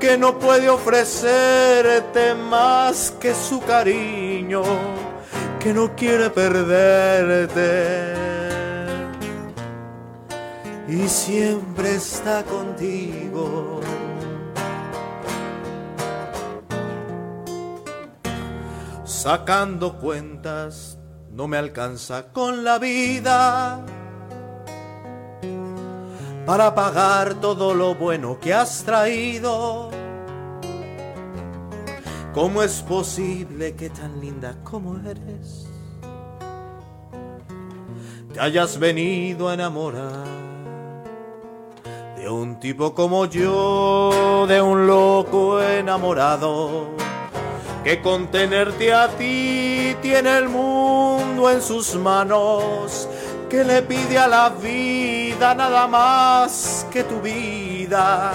que no puede ofrecerte más que su cariño, que no quiere perderte. Y siempre está contigo. Sacando cuentas, no me alcanza con la vida para pagar todo lo bueno que has traído. ¿Cómo es posible que tan linda como eres te hayas venido a enamorar de un tipo como yo, de un loco enamorado? que con tenerte a ti tiene el mundo en sus manos, que le pide a la vida nada más que tu vida,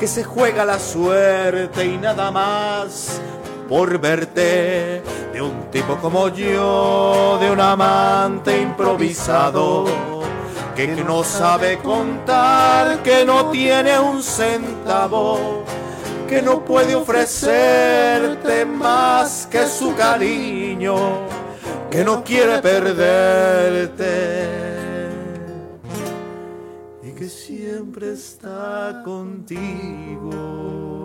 que se juega la suerte y nada más por verte de un tipo como yo, de un amante improvisado. Que no sabe contar, que no tiene un centavo, que no puede ofrecerte más que su cariño, que no quiere perderte siempre está contigo.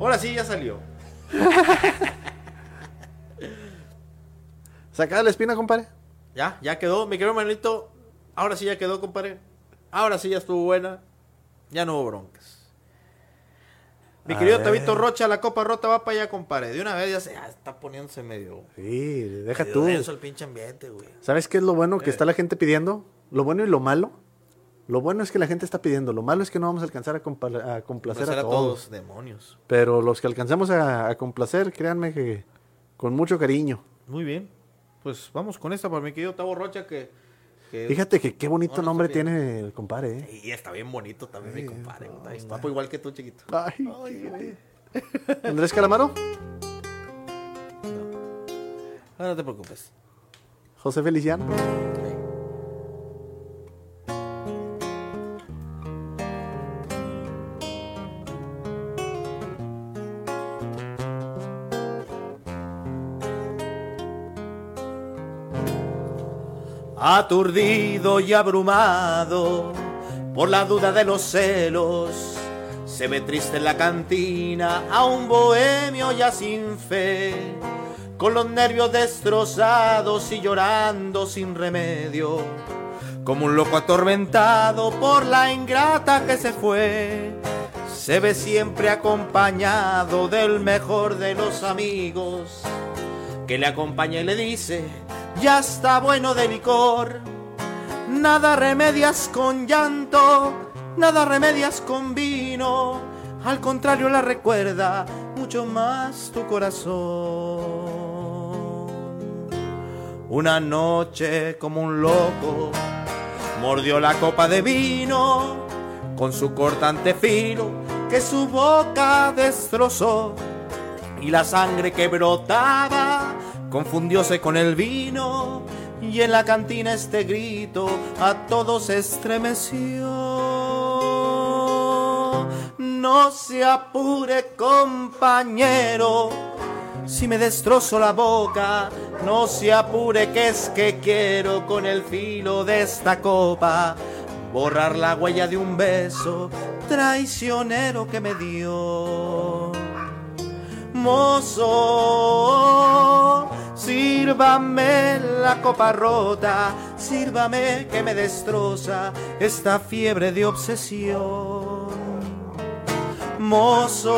Ahora sí ya salió. (laughs) Sacada la espina, compadre. Ya, ya quedó. Mi querido Manuelito, ahora sí ya quedó, compadre. Ahora sí ya estuvo buena. Ya no hubo broncas. Mi querido. Tabito Rocha, la copa rota va para allá, compadre. De una vez ya se ya está poniéndose medio. Sí, deja medio tú. denso el pinche ambiente, güey. ¿Sabes qué es lo bueno que Eh. está la gente pidiendo? Lo bueno y lo malo. Lo bueno es que la gente está pidiendo. Lo malo es que no vamos a alcanzar a, compla- a complacer Placer a, a todos. todos, demonios. Pero los que alcanzamos a, a complacer, créanme que con mucho cariño. Muy bien. pues vamos con esta para mi querido Tavo Rocha que... que- Fíjate que qué bonito No, no nombre tiene el compadre, ¿eh? Y está bien bonito también mi Sí, compadre. no, está guapo igual que tú, chiquito. Ay, qué bonito. Andrés Calamaro, Ah, no te preocupes. José Feliciano. Aturdido y abrumado por la duda de los celos, se ve triste en la cantina a un bohemio ya sin fe, con los nervios destrozados y llorando sin remedio, como un loco atormentado por la ingrata que se fue. Se ve siempre acompañado del mejor de los amigos, que le acompaña y le dice, ya está bueno de licor. Nada remedias con llanto, nada remedias con vino. Al contrario la recuerda mucho más tu corazón. Una noche como un loco mordió la copa de vino con su cortante filo que su boca destrozó y la sangre que brotaba confundióse con el vino y en la cantina este grito a todos estremeció. No se apure compañero, si me destrozo la boca, no se apure que es que quiero con el filo de esta copa borrar la huella de un beso traicionero que me dio. Mozo, sírvame la copa rota, sírvame que me destroza esta fiebre de obsesión. Mozo,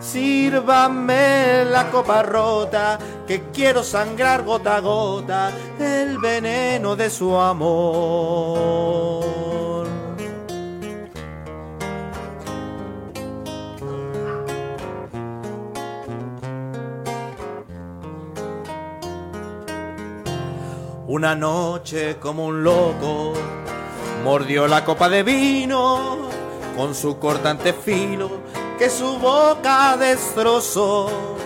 sírvame la copa rota, que quiero sangrar gota a gota el veneno de su amor. Una noche como un loco mordió la copa de vino con su cortante filo que su boca destrozó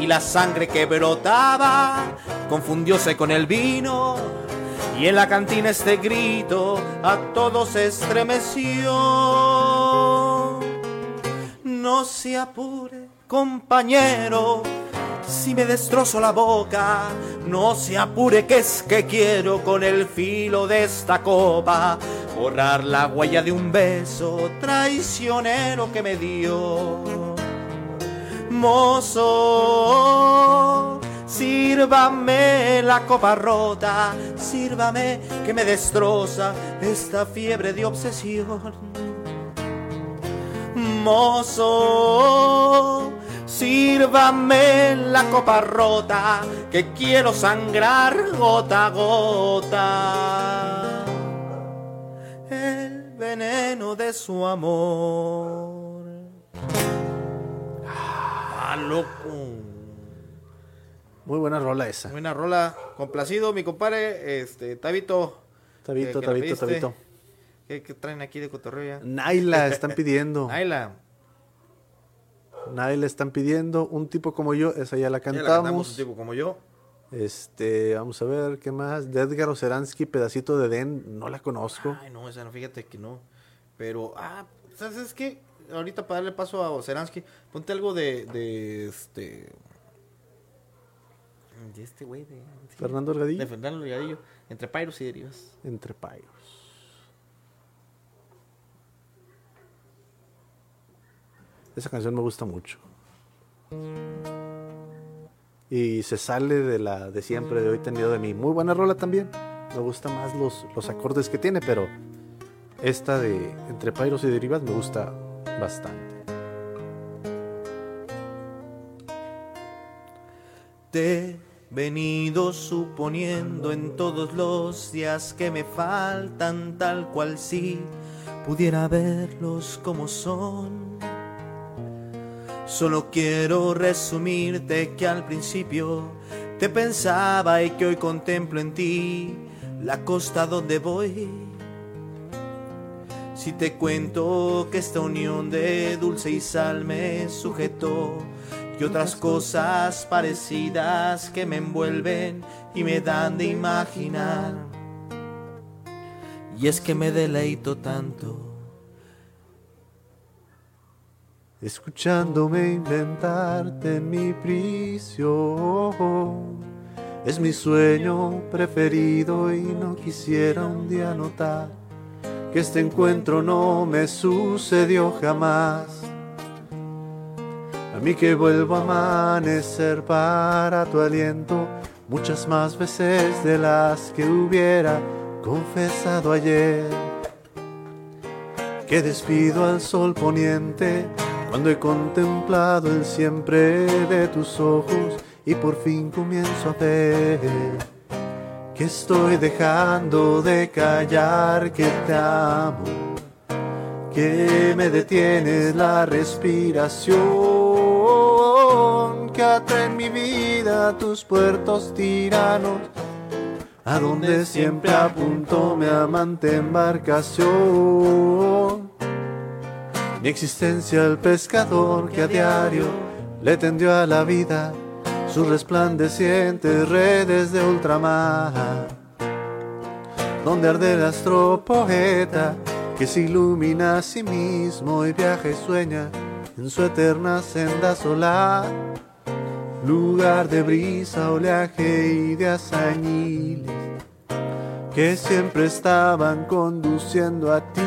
y la sangre que brotaba confundióse con el vino y en la cantina este grito a todos estremeció. No se apure, compañero, si me destrozo la boca, no se apure que es que quiero con el filo de esta copa borrar la huella de un beso traicionero que me dio. Mozo, sírvame la copa rota, sírvame que me destroza esta fiebre de obsesión. Mozo, sírvame la copa rota, que quiero sangrar gota a gota. El veneno de su amor. Ah, loco. Muy buena rola esa. Buena rola. Complacido, mi compadre. Este, Tabito. Tabito, la Tabito. Tabito. ¿Qué, qué traen aquí de cotorreo ya? Naila están pidiendo. Naila. Naila están pidiendo. Un tipo como yo, esa ya la Ya la cantamos cantamos. un tipo como yo. Este, vamos a ver qué más. De Edgar Oceransky, pedacito de Den, no la conozco. Ay, no, esa no, fíjate que no. Pero, ah, ¿sabes qué? Ahorita para darle paso a Oceransky, ponte algo de, de este... De este güey, de... sí, Fernando Delgadillo. De Fernando Delgadillo. Entre Pyros y Derivas. Entre Pairos. Esa canción me gusta mucho. Y se sale de la de siempre, de hoy tenido de mí. Muy buena rola también. Me gustan más los, los acordes que tiene, pero esta de Entre Pairos y Derivas me gusta bastante. Te venido suponiendo en todos los días que me faltan tal cual si pudiera verlos como son. Solo quiero resumirte que al principio Te pensaba y que hoy contemplo en ti la costa donde voy. Si te cuento que esta unión de dulce y sal me sujetó y otras cosas parecidas que me envuelven y me dan de imaginar. Y es que me deleito tanto escuchándome inventarte en mi prisión. Es mi sueño preferido y no quisiera un día notar que este encuentro no me sucedió jamás. A mí que vuelvo a amanecer para tu aliento muchas más veces de las que hubiera confesado ayer. Que despido al sol poniente cuando he contemplado el siempre de tus ojos y por fin comienzo a ver que estoy dejando de callar que te amo, que me detienes la respiración, que atrae mi vida tus puertos tiranos, a donde siempre apunto mi amante embarcación. Mi existencia el pescador que a diario le tendió a la vida sus resplandecientes redes de ultramar, donde arde el astro poeta que se ilumina a sí mismo y viaja y sueña en su eterna senda solar, lugar de brisa, oleaje y de azañiles que siempre estaban conduciendo a ti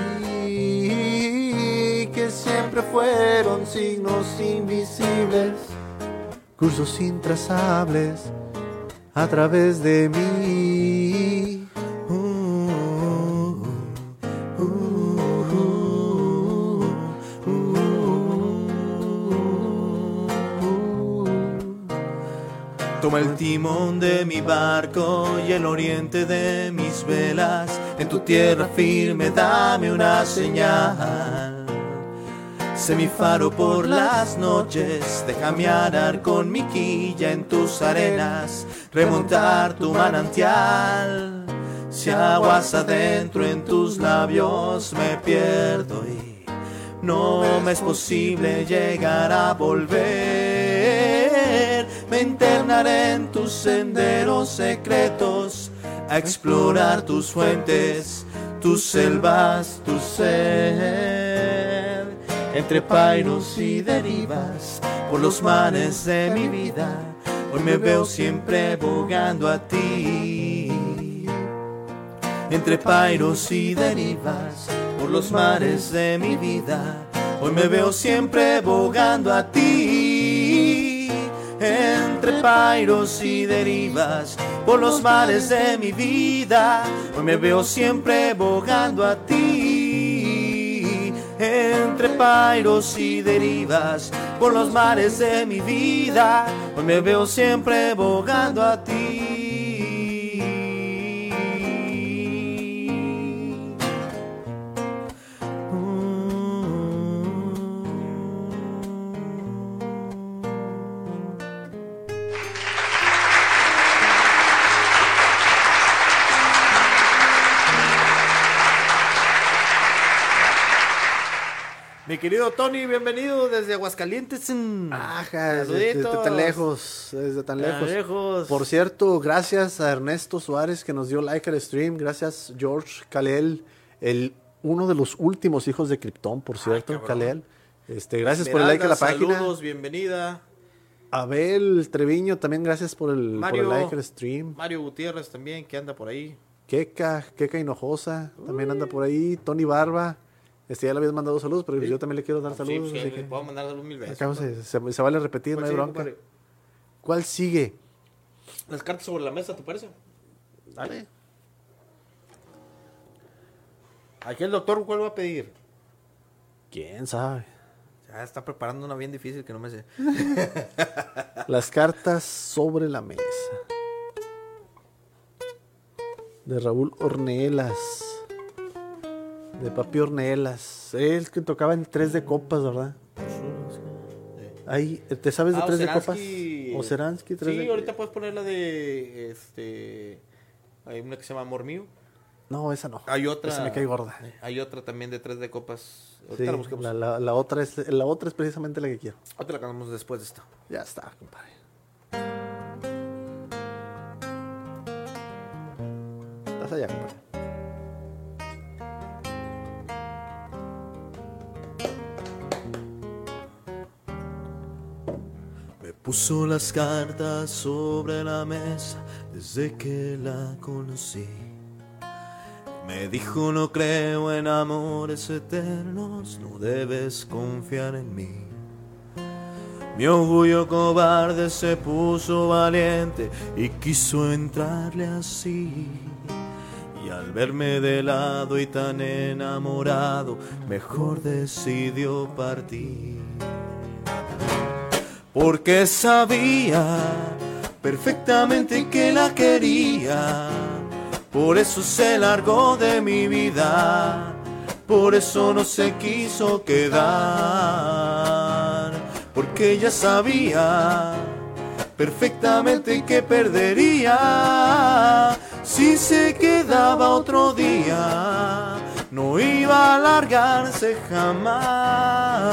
siempre fueron signos invisibles, cursos intrazables a través de mí. Toma el timón de mi barco y el oriente de mis velas. En tu tierra firme dame una señal semifaro por las noches, déjame arar con mi quilla en tus arenas, remontar tu manantial. Si aguas adentro en tus labios me pierdo y no me es posible llegar a volver, me internaré en tus senderos secretos, a explorar tus fuentes, tus selvas, tu ser entre pairos y derivas por los mares de mi vida. Hoy me veo siempre bogando a ti. Entre pairos y derivas por los mares de mi vida. Hoy me veo siempre bogando a ti. Entre pairos y derivas por los mares de mi vida. Hoy me veo siempre bogando a ti entre pairos y derivas por los mares de mi vida. Hoy me veo siempre bogando a ti. Mi querido Tony, bienvenido desde Aguascalientes. Ajá, desde, tan lejos, desde tan lejos. Por cierto, gracias a Ernesto Suárez que nos dio like al stream. Gracias George Kalel, el uno de los últimos hijos de Krypton, por cierto, Kalel. Este, gracias por el like a la página. Saludos, bienvenida. Abel Treviño, también gracias por el, like al stream. Mario Gutiérrez también, que anda por ahí. Keka, Keka Hinojosa, también anda por ahí. Tony Barba. Este ya le habías mandado saludos, pero yo también le quiero dar saludos. Sí, sí, puedo mandar saludos mil veces. se, vale repetir, no hay bronca. ¿Cuál sigue? Las cartas sobre la mesa, ¿te parece? Dale. Aquí el doctor, ¿cuál va a pedir? ¿Quién sabe? Ya está preparando una bien difícil que no me sé. (laughs) Las cartas sobre la mesa. De Raúl Ornelas. De Papi Ornelas. Él que tocaba en tres de copas, ¿verdad? Ahí, ¿te sabes de Ah, tres de copas? Oceransky. O Seransky, tres Sí, de ahorita puedes poner la de. Este. Hay una que se llama Amor Mío. No, esa no. Hay otra. Esa me cae gorda. Hay otra también de tres de copas. Sí, Ahorita la busquemos. la, la- la otra es, la otra es precisamente la que quiero. Ahorita la cantamos después de esta. Ya está, compadre. Estás allá, compadre. Puso las cartas sobre la mesa desde que la conocí. Me dijo no creo en amores eternos, no debes confiar en mí. Mi orgullo cobarde se puso valiente y quiso entrarle así. Y al verme de lado y tan enamorado, mejor decidió partir porque sabía perfectamente que la quería. Por eso se largó de mi vida, por eso no se quiso quedar, porque ella sabía perfectamente que perdería si se quedaba otro día. No iba a alargarse jamás.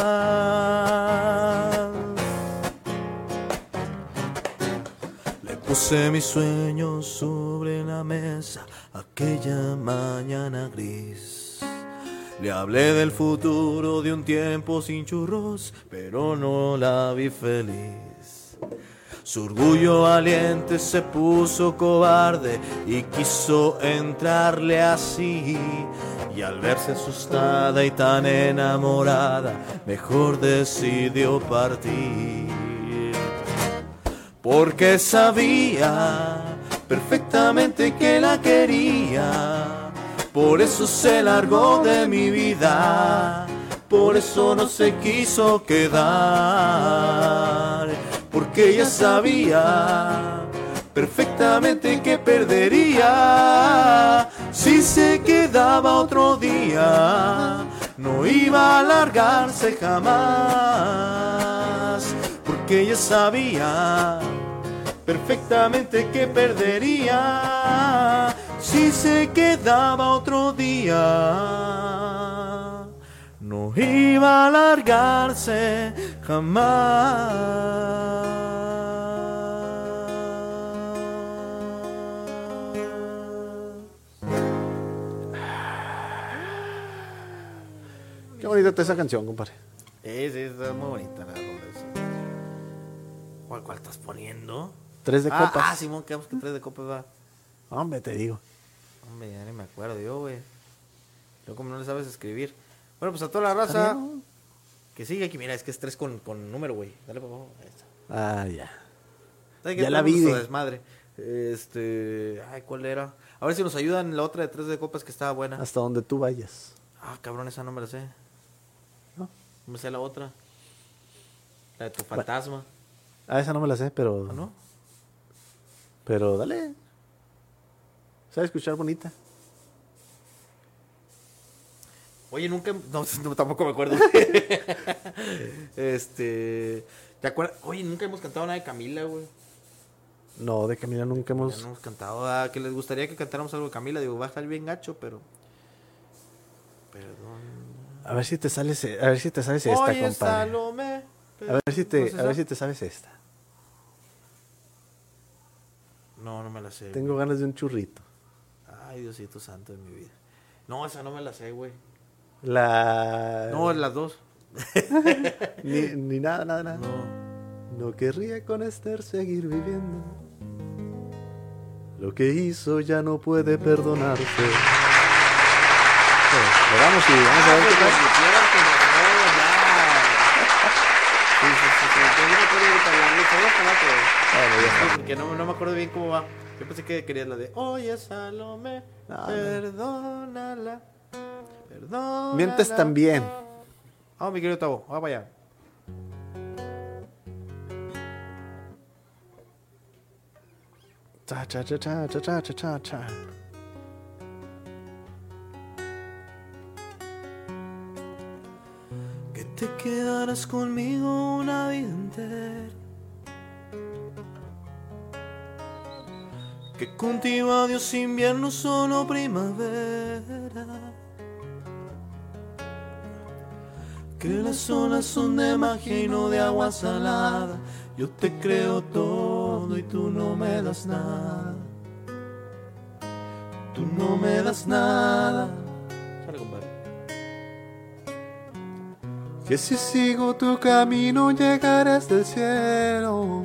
Puse mis sueños sobre la mesa aquella mañana gris. Le hablé del futuro de un tiempo sin churros, pero no la vi feliz. Su orgullo valiente se puso cobarde y quiso entrarle así. Y al verse asustada y tan enamorada, mejor decidió partir porque sabía perfectamente que la quería. Por eso se largó de mi vida, por eso no se quiso quedar, porque ella sabía perfectamente que perdería si se quedaba otro día. No iba a alargarse jamás, porque ella sabía perfectamente que perdería si se quedaba otro día. No iba a alargarse jamás. Qué bonita está esa canción, compadre. Sí, sí, está muy bonita la rola. ¿Cuál, cuál estás poniendo? Tres de ah, copas. Ah, Simón, quedamos que tres de copas va. Hombre, te digo. Hombre, ya ni me acuerdo yo, güey. Yo como no le sabes escribir. Bueno, pues a toda la raza que sigue aquí, mira, es que es tres con, con número, güey. Dale, por favor. Ah, ya. Ya la vi, desmadre. Este, ay, ¿cuál era? A ver si nos ayudan la otra de tres de copas que estaba buena. Hasta donde tú vayas. Ah, cabrón, esa no me la sé. ¿No? No me sé la otra. La de tu fantasma, Ah, esa no me la sé, pero. ¿no? Pero dale. ¿Sabes escuchar bonita? Oye, nunca. No, (laughs) no, tampoco me acuerdo. (laughs) este. ¿Te acuerdas? Oye, nunca hemos cantado nada de Camila, güey. No, de Camila nunca hemos. no hemos cantado. Ah, que les gustaría que cantáramos algo de Camila. Digo, va a estar bien gacho, pero. Perdón. A ver si te sales, a ver si te sabes esta, compadre. A ver si ¿No te, es a ver si te sabes esta. No, no me la sé. Tengo ganas de un churrito. Ay, Diosito santo de mi vida. No, esa no me la sé, güey. La. No, las dos. (laughs) Ni, ni nada, nada, nada. No. No querría con Esther seguir viviendo. Lo que hizo ya no puede perdonarse. Bueno, le damos y vamos a ver qué tal. no, no me acuerdo bien cómo va. Yo pensé que querías la de Oye Salomé, no, perdónala, perdónala. Mientes también. Vamos, oh, mi querido Tavo, ah, vamos allá. Cha, cha, cha, cha, cha, cha, cha, cha. Que te quedarás conmigo una vida entera Que contigo adiós invierno, solo primavera. Que las olas son de magia y no de agua salada. Yo te creo todo y tú no me das nada. Tú no me das nada. Que si sigo tu camino llegarás del cielo.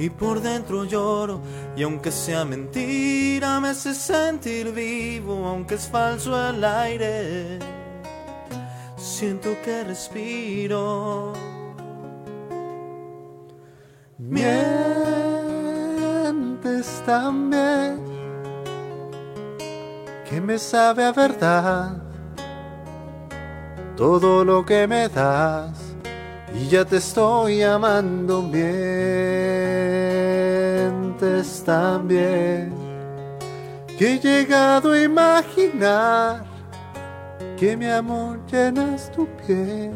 y por dentro lloro. Y aunque sea mentira, me hace sentir vivo, aunque es falso el aire. Siento que respiro. Mientes también que me sabe a verdad todo lo que me das y ya te estoy amando mientes también que he llegado a imaginar que mi amor llenas tu piel.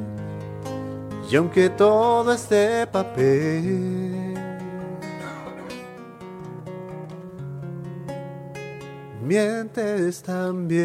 Y aunque todo es de papel mientes también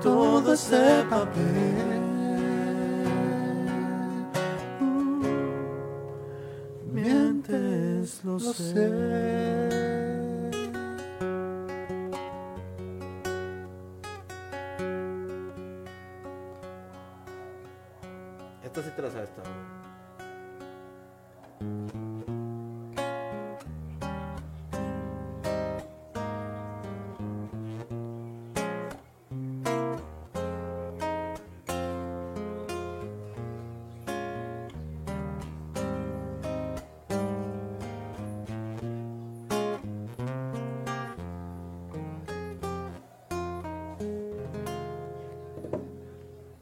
Todo es de papel. uh, mientes, lo, lo sé. sé. Esta sí te la sabes, esta.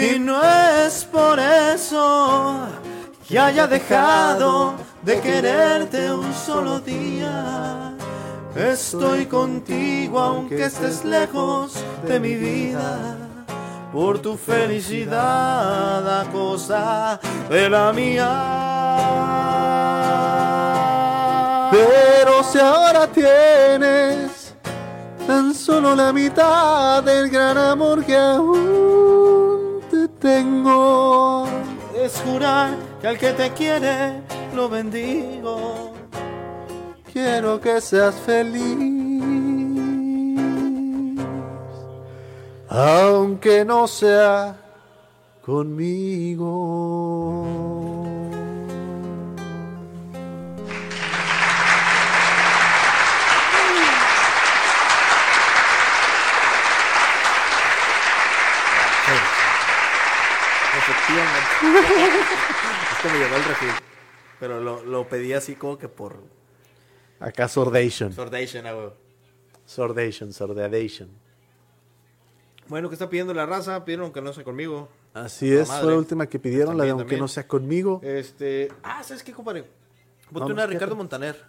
Y no es por eso que haya dejado de quererte un solo día. Estoy contigo aunque estés lejos de mi vida. Por tu felicidad a cosa de la mía. Pero si ahora tienes tan solo la mitad del gran amor que aún tengo. Es jurar que al que te quiere lo bendigo. Quiero que seas feliz, aunque no sea conmigo. (laughs) es que me llegó el refil. Pero lo, lo pedí así como que por Acá sordation, sordation, ah, güey. sordation, sordadation. Bueno, ¿qué está pidiendo la raza? Pidieron que no sea conmigo. Así La es, madre. fue la última que pidieron, la de aunque también. no sea conmigo. Este. Ah, ¿sabes qué, compadre? Ponte una de ¿qué Ricardo? Montaner.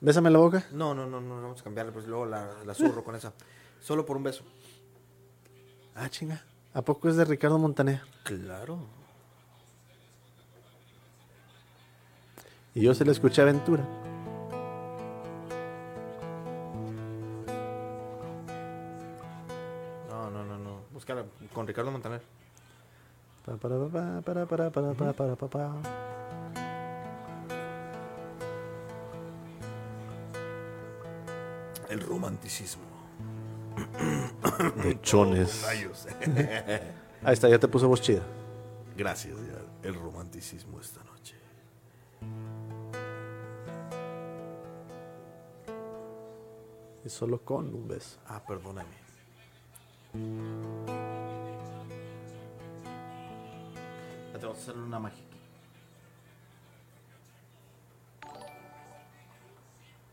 Bésame la boca. No, no, no, no, vamos a cambiarla, pues luego la, la zurro con esa. Solo por un beso. Ah, chinga. ¿A poco es de Ricardo Montaner? Claro. Y yo se le escuché a Aventura. No, no, no, no. Búscala con Ricardo Montaner. Pa, para, pa, para, para, para, para, para, pa, pa. El romanticismo. Pechones. (coughs) Rayos. Ahí está, ya te puso voz chida. Gracias, ya. El romanticismo esta noche. Solo con un beso. Ah, perdóname. Ya te vamos a hacer una mágica.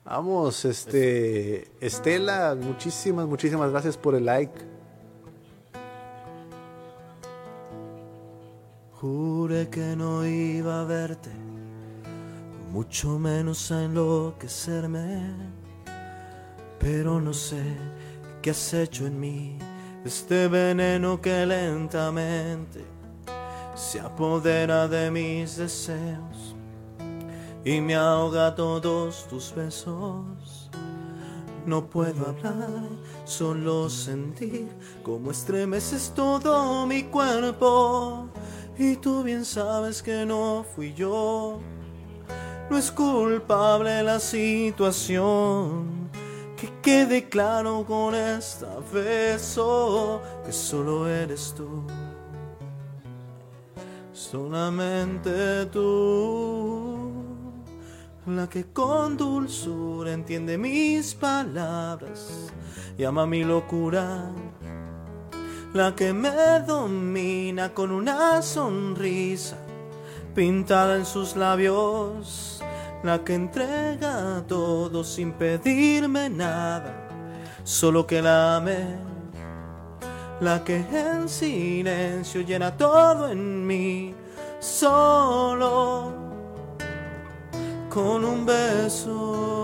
Vamos, este. Estela, muchísimas, muchísimas gracias por el like. Juré que no iba a verte, mucho menos a enloquecerme. Pero no sé qué has hecho en mí, este veneno que lentamente se apodera de mis deseos y me ahoga todos tus besos. No puedo hablar, solo sentir cómo estremeces todo mi cuerpo. Y tú bien sabes que no fui yo. No es culpable la situación. Que quede claro con esta oh, que solo eres tú. Solamente tú. La que con dulzura entiende mis palabras y ama mi locura. La que me domina con una sonrisa pintada en sus labios. La que entrega todo sin pedirme nada, solo que la ame. La que en silencio llena todo en mí, solo con un beso.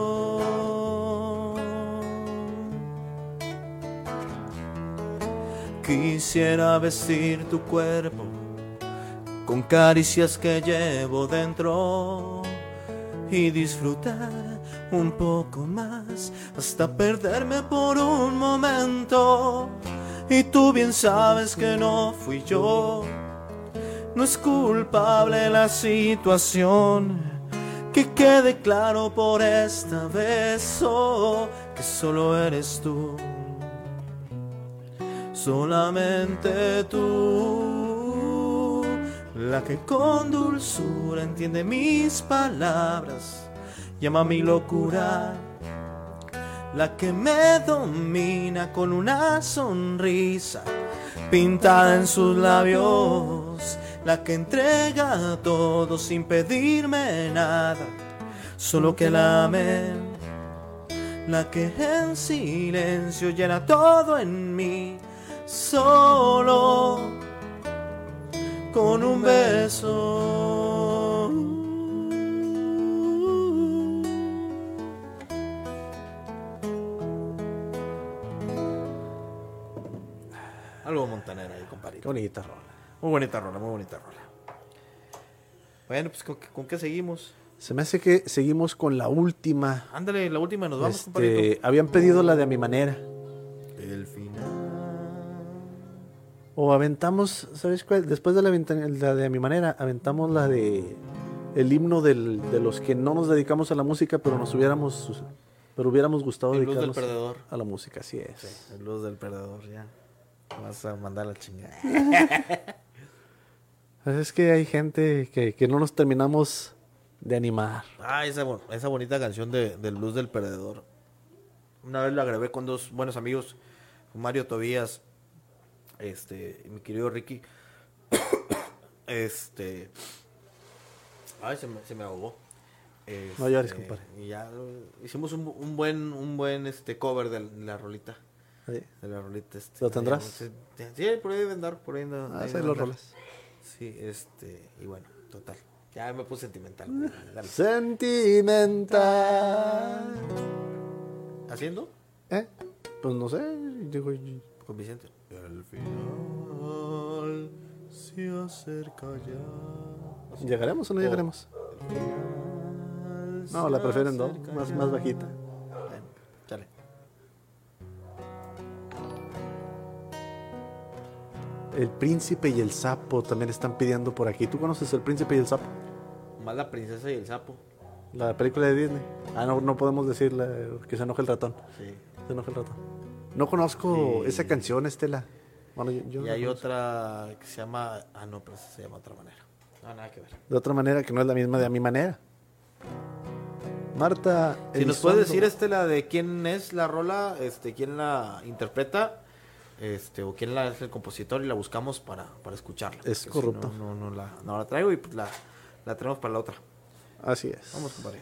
Quisiera vestir tu cuerpo con caricias que llevo dentro y disfrutar un poco más hasta perderme por un momento. Y tú bien sabes que no fui yo, no es culpable la situación. Que quede claro por esta vez oh, que solo eres tú solamente tú, la que con dulzura entiende mis palabras, llama mi locura, la que me domina con una sonrisa pintada en sus labios, la que entrega todo sin pedirme nada, solo que la amen la que en silencio llena todo en mí, solo con un beso. Algo montanera ahí, compadre. Qué bonita rola. Muy bonita rola, muy bonita rola. Bueno, pues ¿con, qué- con qué seguimos? Se me hace que seguimos con la última. Ándale, la última nos vamos. Este, habían pedido la de a mi manera. O aventamos, ¿sabes cuál? Después de la, de a mi manera, aventamos la de el himno del- de los que no nos dedicamos a la música, pero nos hubiéramos, pero hubiéramos gustado El blues del dedicarnos perdedor. a la música, así es. El luz del perdedor, ya. Vas a mandar la chingada. (laughs) Es que hay gente que, que no nos terminamos de animar. Ah, esa, esa bonita canción de, del blues del perdedor. Una vez la grabé con dos buenos amigos, Mario Tobías, este, mi querido Ricky. (coughs) este. Ay, se me, se me ahogó. No llores, Este, compadre. Y ya hicimos un, un buen, un buen este cover de la rolita. Sí. De la rolita. Este, ¿Lo tendrás? Sí, sí, por ahí debe andar, por ahí anda- Ah, ahí los rolas. Sí, este, y bueno, total. Ya me puse sentimental. dale. Sentimental. ¿Haciendo? ¿Eh? Pues no sé, digo, Con Vicente. El final se acerca ya. ¿llegaremos o no llegaremos? No, la prefieren dos, más, más bajita. Bueno, chale. El príncipe y el sapo también están pidiendo por aquí. ¿Tú conoces el príncipe y el sapo? Más la princesa y el sapo. La película de Disney. Ah, no, no podemos decirle que se enoje el ratón. Sí. Se enoje el ratón. No conozco Sí. esa canción, Estela. Bueno, yo, yo Y no hay conozco. otra que se llama. Ah, no, pero se llama de otra manera. No, nada que ver. De otra manera que no es la misma de a mi manera. Marta. Si nos puedes decir, Estela, de quién es la rola, este, quién la interpreta, este, o quién la es el compositor y la buscamos para, para escucharla. Es si corrupto. No, no, no la, no la traigo y pues la, la tenemos para la otra. Así es. Vamos, compadre.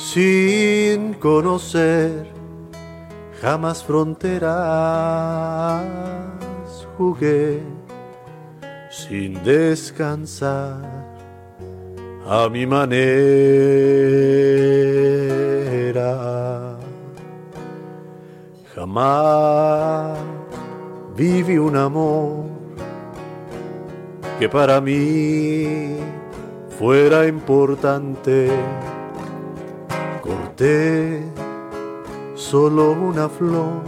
sin conocer jamás fronteras. Jugué sin descansar a mi manera. Jamás viví un amor que para mí fuera importante. Solo una flor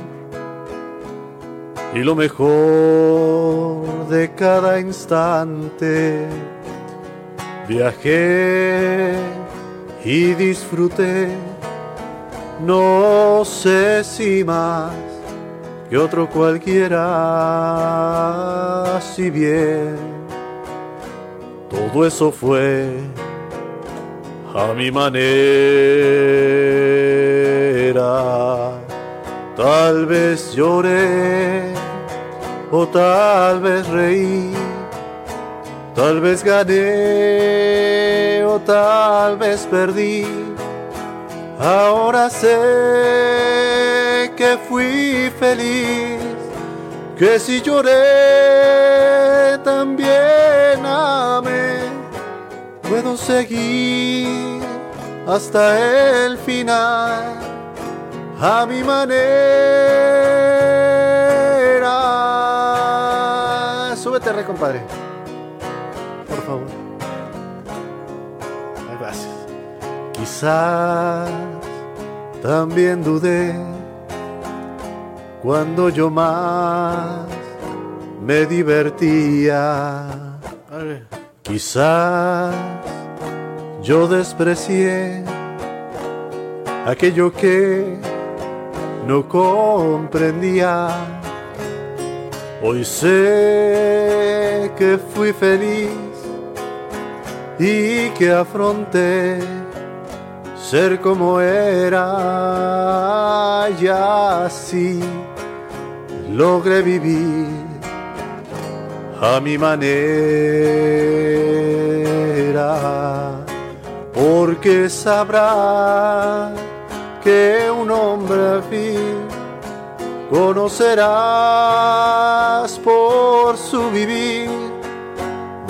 y lo mejor de cada instante. Viajé y disfruté, no sé si más que otro cualquiera, si bien todo eso fue a mi manera. Tal vez lloré o tal vez reí, tal vez gané o tal vez perdí. Ahora sé que fui feliz, que si lloré también puedo seguir hasta el final a mi manera. Ándale, compadre. Por favor. Gracias. Quizás también dudé cuando yo más me divertía. Quizás yo desprecié aquello que no comprendía. Hoy sé que fui feliz y que afronté ser como era y así logré vivir a mi manera porque sabrá que un hombre fin conocerás por su vivir.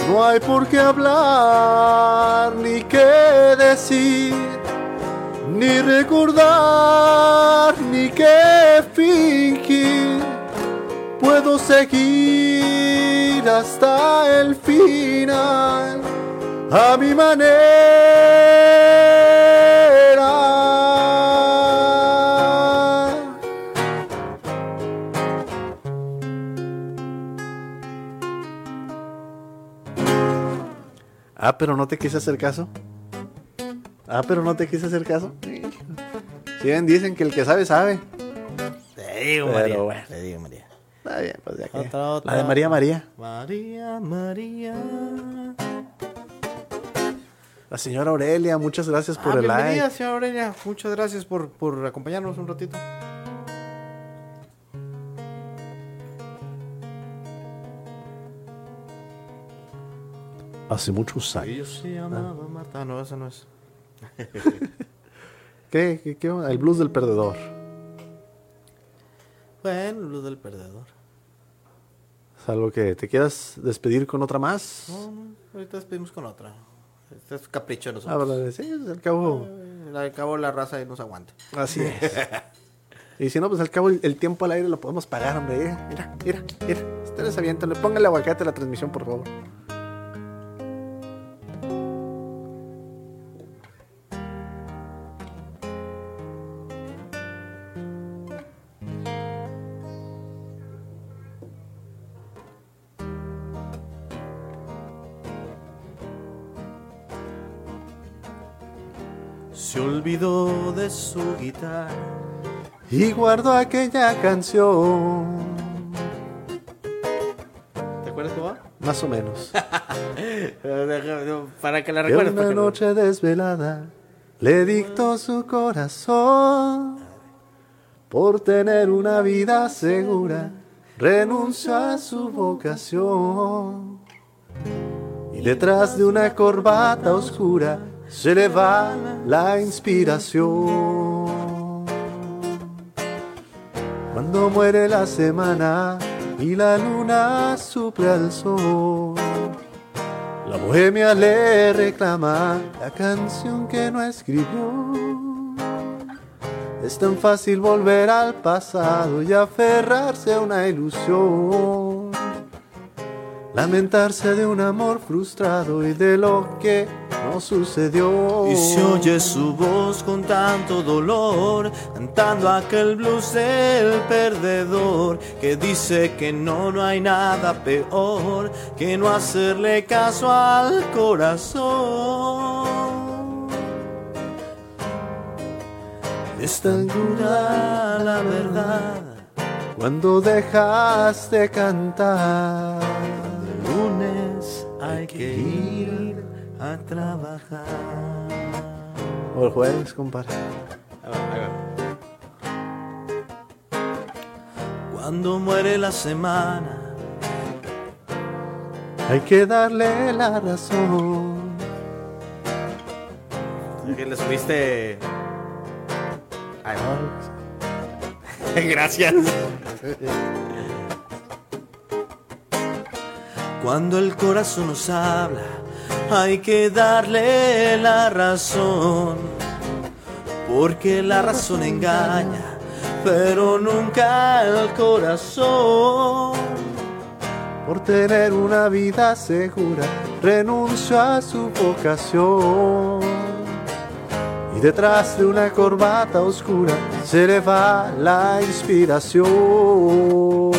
No hay por qué hablar ni qué decir, ni recordar ni qué fingir. Puedo seguir hasta el final a mi manera. Ah, pero no te quise hacer caso. Ah, pero no te quise hacer caso. Si bien dicen que el que sabe, sabe. Te digo, María. bueno. Te digo, María. Está bien, pues ya que- Otra, otra. La de María María. María, María. La señora Aurelia, muchas gracias por Ah, el bienvenida, like. señora Aurelia. Muchas gracias por, por acompañarnos un ratito. Hace muchos años. Ella se llamaba Marta. Ah, no, esa no es. (laughs) ¿Qué, qué? El blues del perdedor. Bueno, luz del perdedor. Salvo que te quieras despedir con otra más. No, no, ahorita despedimos con otra. Este es capricho de Ah, nosotros. sí, al cabo. Eh, Al cabo la raza ahí nos aguanta. Así es. (laughs) Y si no, pues al cabo el, el tiempo al aire lo podemos pagar, hombre. Mira, mira, mira. mira. Ustedes aviéntenle. Póngale aguacate a la transmisión, por favor. Y guardo aquella canción. ¿Te acuerdas cómo va? Más o menos. (laughs) Para que la recuerdes. una noche desvelada le dictó su corazón por tener una vida segura renunció a su vocación y detrás de una corbata oscura se le va la inspiración cuando muere la semana y la luna suple al sol la bohemia le reclama la canción que no escribió. Es tan fácil volver al pasado y aferrarse a una ilusión. Lamentarse de un amor frustrado y de lo que no sucedió. Y se oye su voz con tanto dolor, cantando aquel blues del perdedor, que dice que no, no hay nada peor que no hacerle caso al corazón. Es tan dura la verdad, Cuando dejas de cantar. el lunes hay que ir a trabajar. O el jueves, compadre. Cuando muere la semana, Hay que darle la razón. Que le subiste. Ay, (laughs) Gracias. (laughs) cuando el corazón nos habla, hay que darle la razón. Porque la razón engaña, pero nunca el corazón. por tener una vida segura, renunció a su vocación. Y detrás de una corbata oscura se le va la inspiración.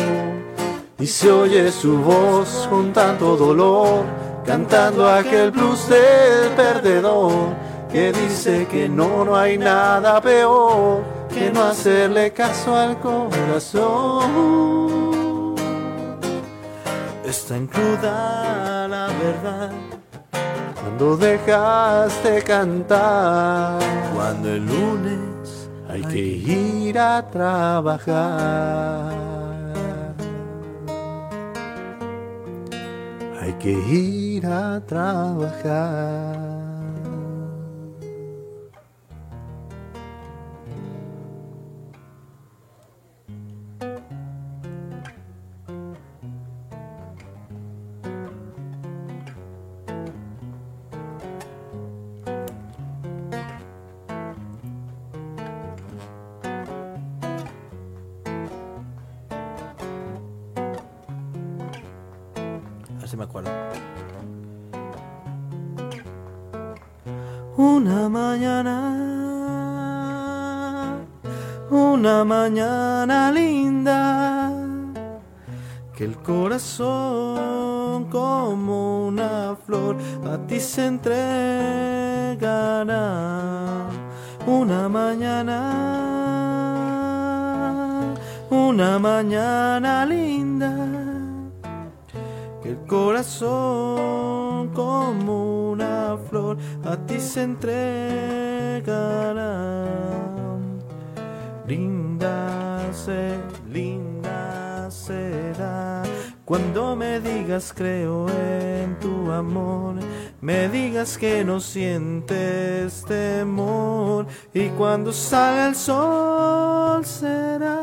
Y se oye su voz con tanto dolor, cantando aquel blues del perdedor, que dice que no, no hay nada peor que no hacerle caso al corazón. Es tan cruda la verdad Cuando dejas de cantar, cuando el lunes hay que ir a trabajar. Que ir a trabajar. Una mañana linda, que el corazón como una flor a ti se entregará. Una mañana, una mañana linda que el corazón como una flor a ti se entregará. Linda se, linda será. Cuando me digas creo en tu amor, me digas que no sientes temor y cuando salga el sol será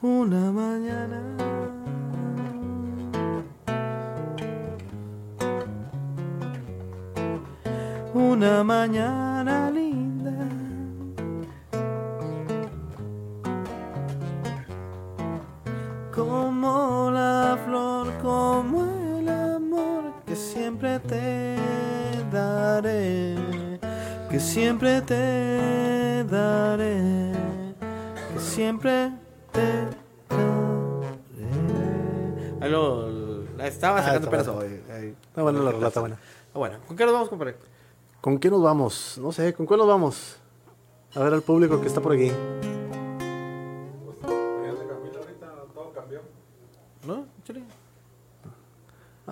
una mañana. Una mañana linda. Como la flor, como el amor que siempre te daré, que siempre te daré, que siempre te daré. Ahí lo, la estaba Ah, sacando está pedazo. bueno. Está buena la rola, está buena. Ah, bueno, ¿con qué nos vamos, compadre? ¿Con qué nos vamos? No sé, ¿con cuál nos vamos? A ver al público que está por aquí.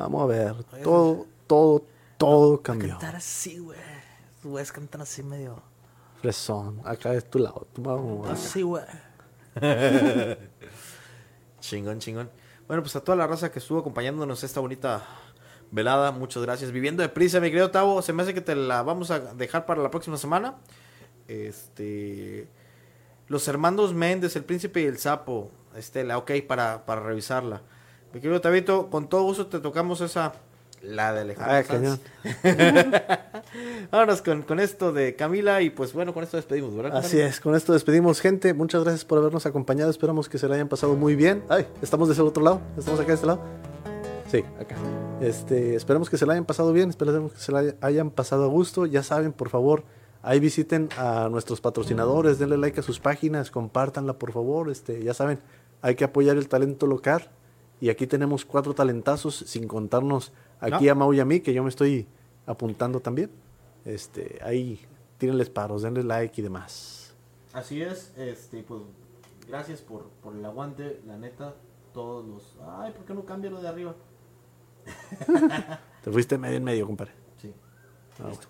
Vamos a ver. Todo, todo, todo cambió. Cantar así, güey. Puedes cantar así medio. Fresón. Acá es tu lado. Vamos. Así, güey. (laughs) Chingón, chingón. Bueno, pues a toda la raza que estuvo acompañándonos esta bonita velada, muchas gracias. Viviendo deprisa, mi querido Tavo, se me hace que te la vamos a dejar para la próxima semana. Este. Los hermanos Méndez, el príncipe y el sapo. Estela, ok, para, para revisarla. Mi querido Tabito, con todo gusto te tocamos esa. La de Alejandro Ah. (laughs) Vámonos con, con esto de Camila y pues bueno, con esto despedimos, ¿verdad? Así es, con esto despedimos gente. Muchas gracias por habernos acompañado. Esperamos que se la hayan pasado muy bien. Ay, estamos de ese otro lado. Estamos acá de este lado. Sí, acá. Este, esperamos que se la hayan pasado bien. Esperamos que se la hayan pasado a gusto. Ya saben, por favor, ahí visiten a nuestros patrocinadores, denle like a sus páginas, compártanla, por favor. Este, ya saben, hay que apoyar el talento local. Y aquí tenemos cuatro talentazos, sin contarnos aquí No. a Mau y a mí, que yo me estoy apuntando también. Este, ahí tírenles paros, denle like y demás. Así es, este, pues gracias por, por el aguante, la neta, todos los... Ay, ¿por qué no cambia lo de arriba? (laughs) Te fuiste medio en medio, compadre. Sí. Ah, Listo.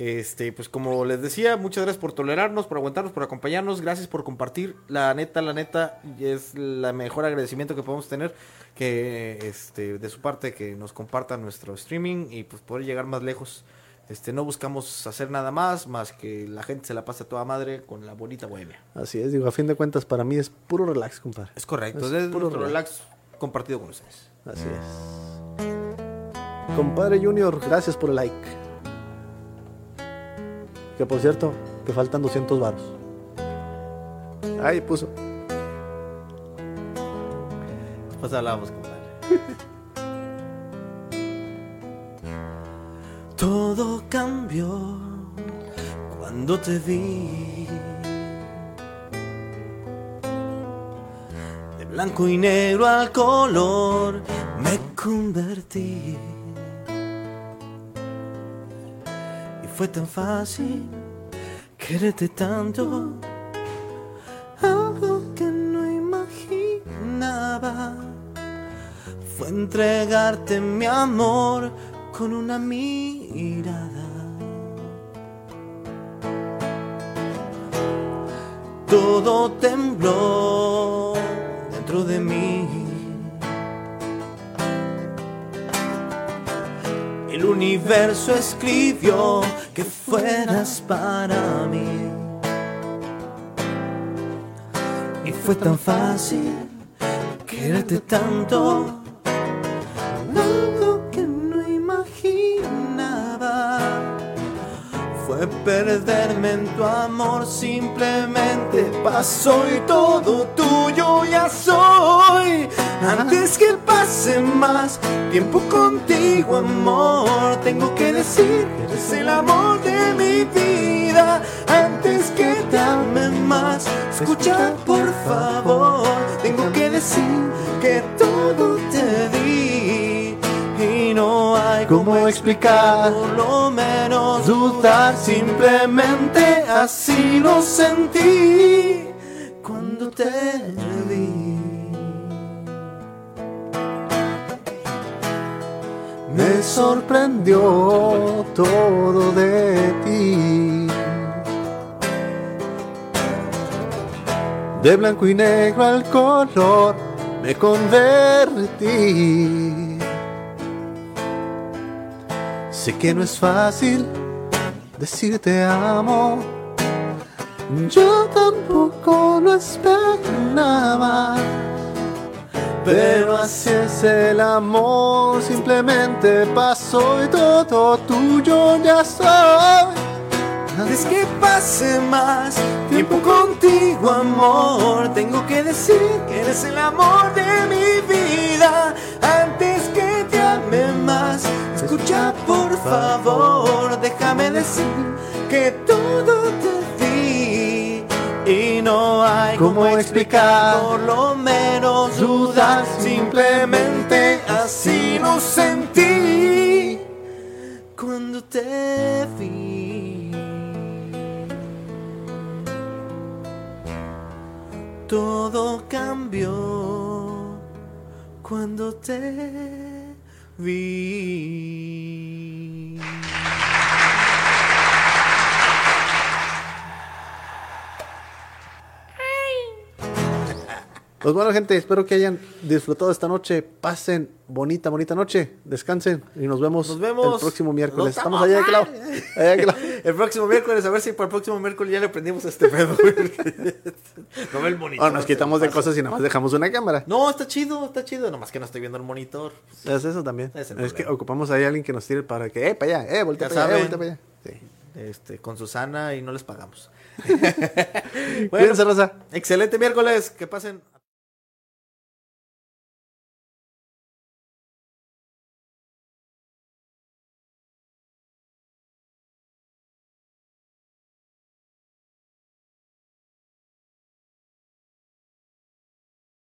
Este, pues como les decía, muchas gracias por tolerarnos, por aguantarnos, por acompañarnos, gracias por compartir. La neta, la neta, y es la mejor agradecimiento que podemos tener que este de su parte que nos compartan nuestro streaming y pues poder llegar más lejos. Este, no buscamos hacer nada más más que la gente se la pase a toda madre con la bonita bohemia. Así es, digo, a fin de cuentas para mí es puro relax, compadre. Es correcto, Es es, puro relax compartido con ustedes. Así es. Compadre Junior, gracias por el like. Que por cierto, te faltan 200 varos. Ahí puso. Pues hablamos, compadre. (laughs) Todo cambió cuando te vi. De blanco y negro al color me convertí. Fue tan fácil quererte tanto. Algo que no imaginaba fue entregarte mi amor con una mirada. Todo tembló dentro de mí. El universo escribió que fueras para mí. Y fue tan fácil quererte tanto. Algo que no imaginaba fue perderme en tu amor. Simplemente pasó y todo tuyo ya soy. Antes que pase más tiempo contigo, amor, tengo que decir que eres el amor de mi vida. Antes que te ame más, escucha por favor, tengo que decir que todo te di y no hay ¿Cómo explicar? por lo menos dudar, simplemente así lo sentí cuando te vi. Me sorprendió todo de ti. De blanco y negro al color me convertí. Sé que no es fácil decir te amo. Yo tampoco lo esperaba. Pero así es el amor, simplemente pasó y todo tuyo ya soy. Antes que pase más tiempo contigo, amor, tengo que decir que eres el amor de mi vida. Antes que te ame más, escucha por favor, déjame decir que todo te y no hay ¿Cómo explicar? por lo menos dudar, simplemente así lo sentí cuando te vi. Todo cambió cuando te vi. Pues bueno, gente, espero que hayan disfrutado esta noche. Pasen bonita, bonita noche. Descansen y nos vemos, Nos vemos. el próximo miércoles. Estamos allá de lado. (laughs) El próximo miércoles, a ver si para el próximo miércoles ya le prendimos a este pedo. (laughs) no ve el monitor. O nos quitamos de cosas y nada más dejamos una cámara. No, está chido, está chido. Nomás que no estoy viendo el monitor. Es eso también. Es que ocupamos ahí a alguien que nos tire para que, eh, para allá, eh, voltea para allá, eh, voltea para allá. Sí. Este, con Susana y no les pagamos. (laughs) Cuídense, raza. excelente miércoles. Que pasen.